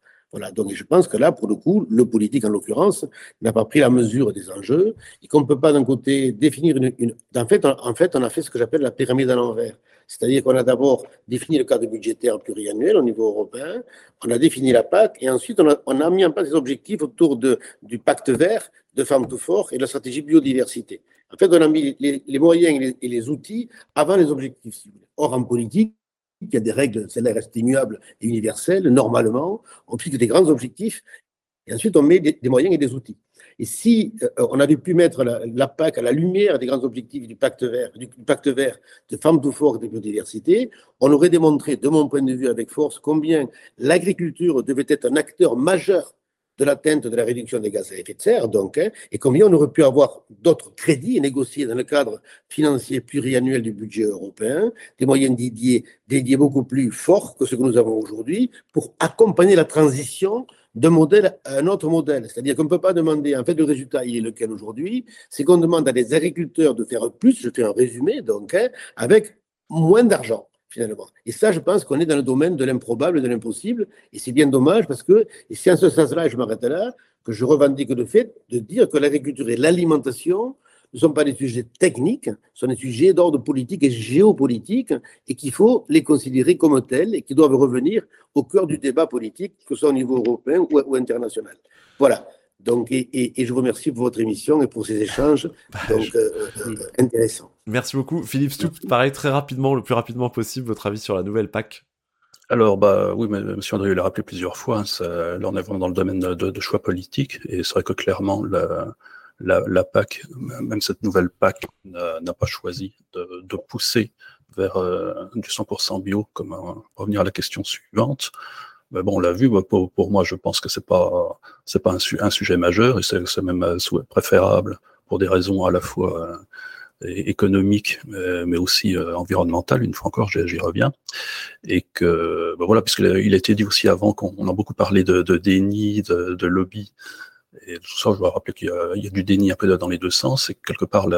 [SPEAKER 3] Donc je pense que là, pour le coup, le politique en l'occurrence n'a pas pris la mesure des enjeux et qu'on ne peut pas d'un côté définir une. En, fait, en fait, on a fait ce que j'appelle la pyramide à l'envers. C'est-à-dire qu'on a d'abord défini le cadre budgétaire pluriannuel au niveau européen, on a défini la PAC, et ensuite on a, mis en place des objectifs autour du pacte vert, de Farm to Fort et de la stratégie biodiversité. En fait, on a mis les, moyens et les, outils avant les objectifs. Or, en politique, il y a des règles, celles-là restent immuables et universelles, normalement, on fixe des grands objectifs, et ensuite on met des moyens et des outils. Et si euh, on avait pu mettre la, PAC à la lumière des grands objectifs du pacte vert, du, pacte vert de femmes de force et de biodiversité, on aurait démontré, de mon point de vue avec force, combien l'agriculture devait être un acteur majeur de l'atteinte de la réduction des gaz à effet de serre, donc, hein, et combien on aurait pu avoir d'autres crédits négociés dans le cadre financier pluriannuel du budget européen, des moyens dédiés, dédiés beaucoup plus forts que ce que nous avons aujourd'hui pour accompagner la transition d'un modèle à un autre modèle. C'est-à-dire qu'on ne peut pas demander, en fait, le résultat, il est lequel aujourd'hui? C'est qu'on demande à des agriculteurs de faire plus, je fais un résumé, donc, hein, avec moins d'argent, Et ça, je pense qu'on est dans le domaine de l'improbable, de l'impossible, et c'est bien dommage parce que, et c'est en ce sens-là, je m'arrête là, que je revendique le fait de dire que l'agriculture et l'alimentation ne sont pas des sujets techniques, sont des sujets d'ordre politique et géopolitique, et qu'il faut les considérer comme tels et qui doivent revenir au cœur du débat politique, que ce soit au niveau européen ou, international. Voilà. Donc, et, je vous remercie pour votre émission et pour ces échanges bah, donc, euh, euh, intéressants.
[SPEAKER 5] Merci beaucoup. Philippe Stoup, pareil, très rapidement, le plus rapidement possible, votre avis sur la nouvelle PAC
[SPEAKER 4] alors, bah oui, mais M. André l'a rappelé plusieurs fois, hein, ça, là on est vraiment dans le domaine de, de choix politiques, et c'est vrai que clairement, la, la, la, PAC, même cette nouvelle PAC, n'a pas choisi de, de, pousser vers euh, du 100% bio, comme euh, revenir à la question suivante. Mais bon, on l'a vu, pour, pour, moi, je pense que c'est pas c'est pas un, sujet majeur et c'est même euh, préférable pour des raisons à la fois économiques, mais, aussi environnementales. Une fois encore, j'y reviens. Et que, ben voilà, puisqu'il a été dit aussi avant qu'on a beaucoup parlé de, de déni, de, de lobby et tout ça, je dois rappeler qu'il y, a du déni un peu dans les deux sens, et que quelque part,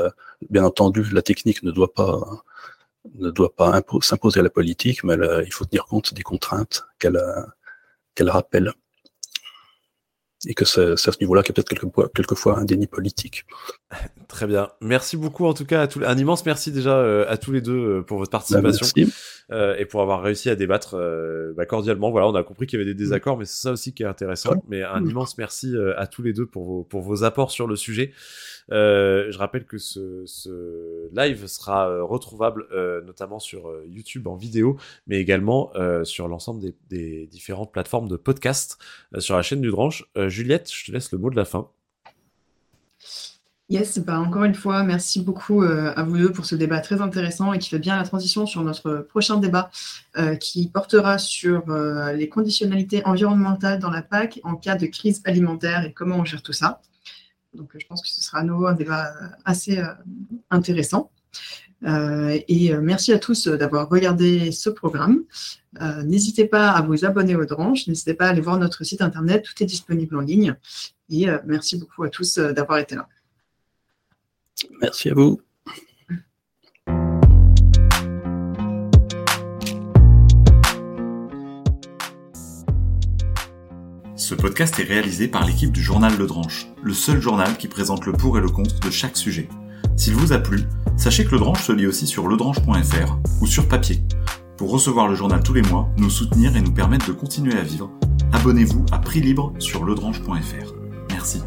[SPEAKER 4] bien entendu, la technique ne doit pas ne doit pas s'imposer à la politique, mais il faut tenir compte des contraintes qu'elle qu'elle rappelle. Et que c'est à ce niveau-là qu'il y a peut-être quelquefois, quelquefois un déni politique.
[SPEAKER 5] Très bien. Merci beaucoup en tout cas à tous. Un immense merci déjà euh, à tous les deux euh, pour votre participation euh, et pour avoir réussi à débattre bah, cordialement. Voilà, on a compris qu'il y avait des désaccords, mais c'est ça aussi qui est intéressant. Mais un immense merci à tous les deux pour vos pour vos apports sur le sujet. Euh, je rappelle que ce, ce live sera retrouvable euh, notamment sur YouTube en vidéo, mais également sur l'ensemble des, des, différentes plateformes de podcast sur la chaîne du Dranche. Juliette, je te laisse le mot de la fin.
[SPEAKER 2] Yes, bah encore une fois, merci beaucoup à vous deux pour ce débat très intéressant et qui fait bien la transition sur notre prochain débat euh, qui portera sur euh, les conditionnalités environnementales dans la PAC en cas de crise alimentaire et comment on gère tout ça. Donc, je pense que ce sera à nouveau un débat assez euh, intéressant. Euh, et euh, merci à tous d'avoir regardé ce programme. n'hésitez pas à vous abonner aux Dranches, n'hésitez pas à aller voir notre site internet, tout est disponible en ligne. Et merci beaucoup à tous d'avoir été là.
[SPEAKER 4] Merci à vous.
[SPEAKER 6] Ce podcast est réalisé par l'équipe du journal Le Dranche, le seul journal qui présente le pour et le contre de chaque sujet. S'il vous a plu, sachez que Le Dranche se lit aussi sur ledranche.fr ou sur papier. Pour recevoir le journal tous les mois, nous soutenir et nous permettre de continuer à vivre, abonnez-vous à prix libre sur ledranche.fr. Merci.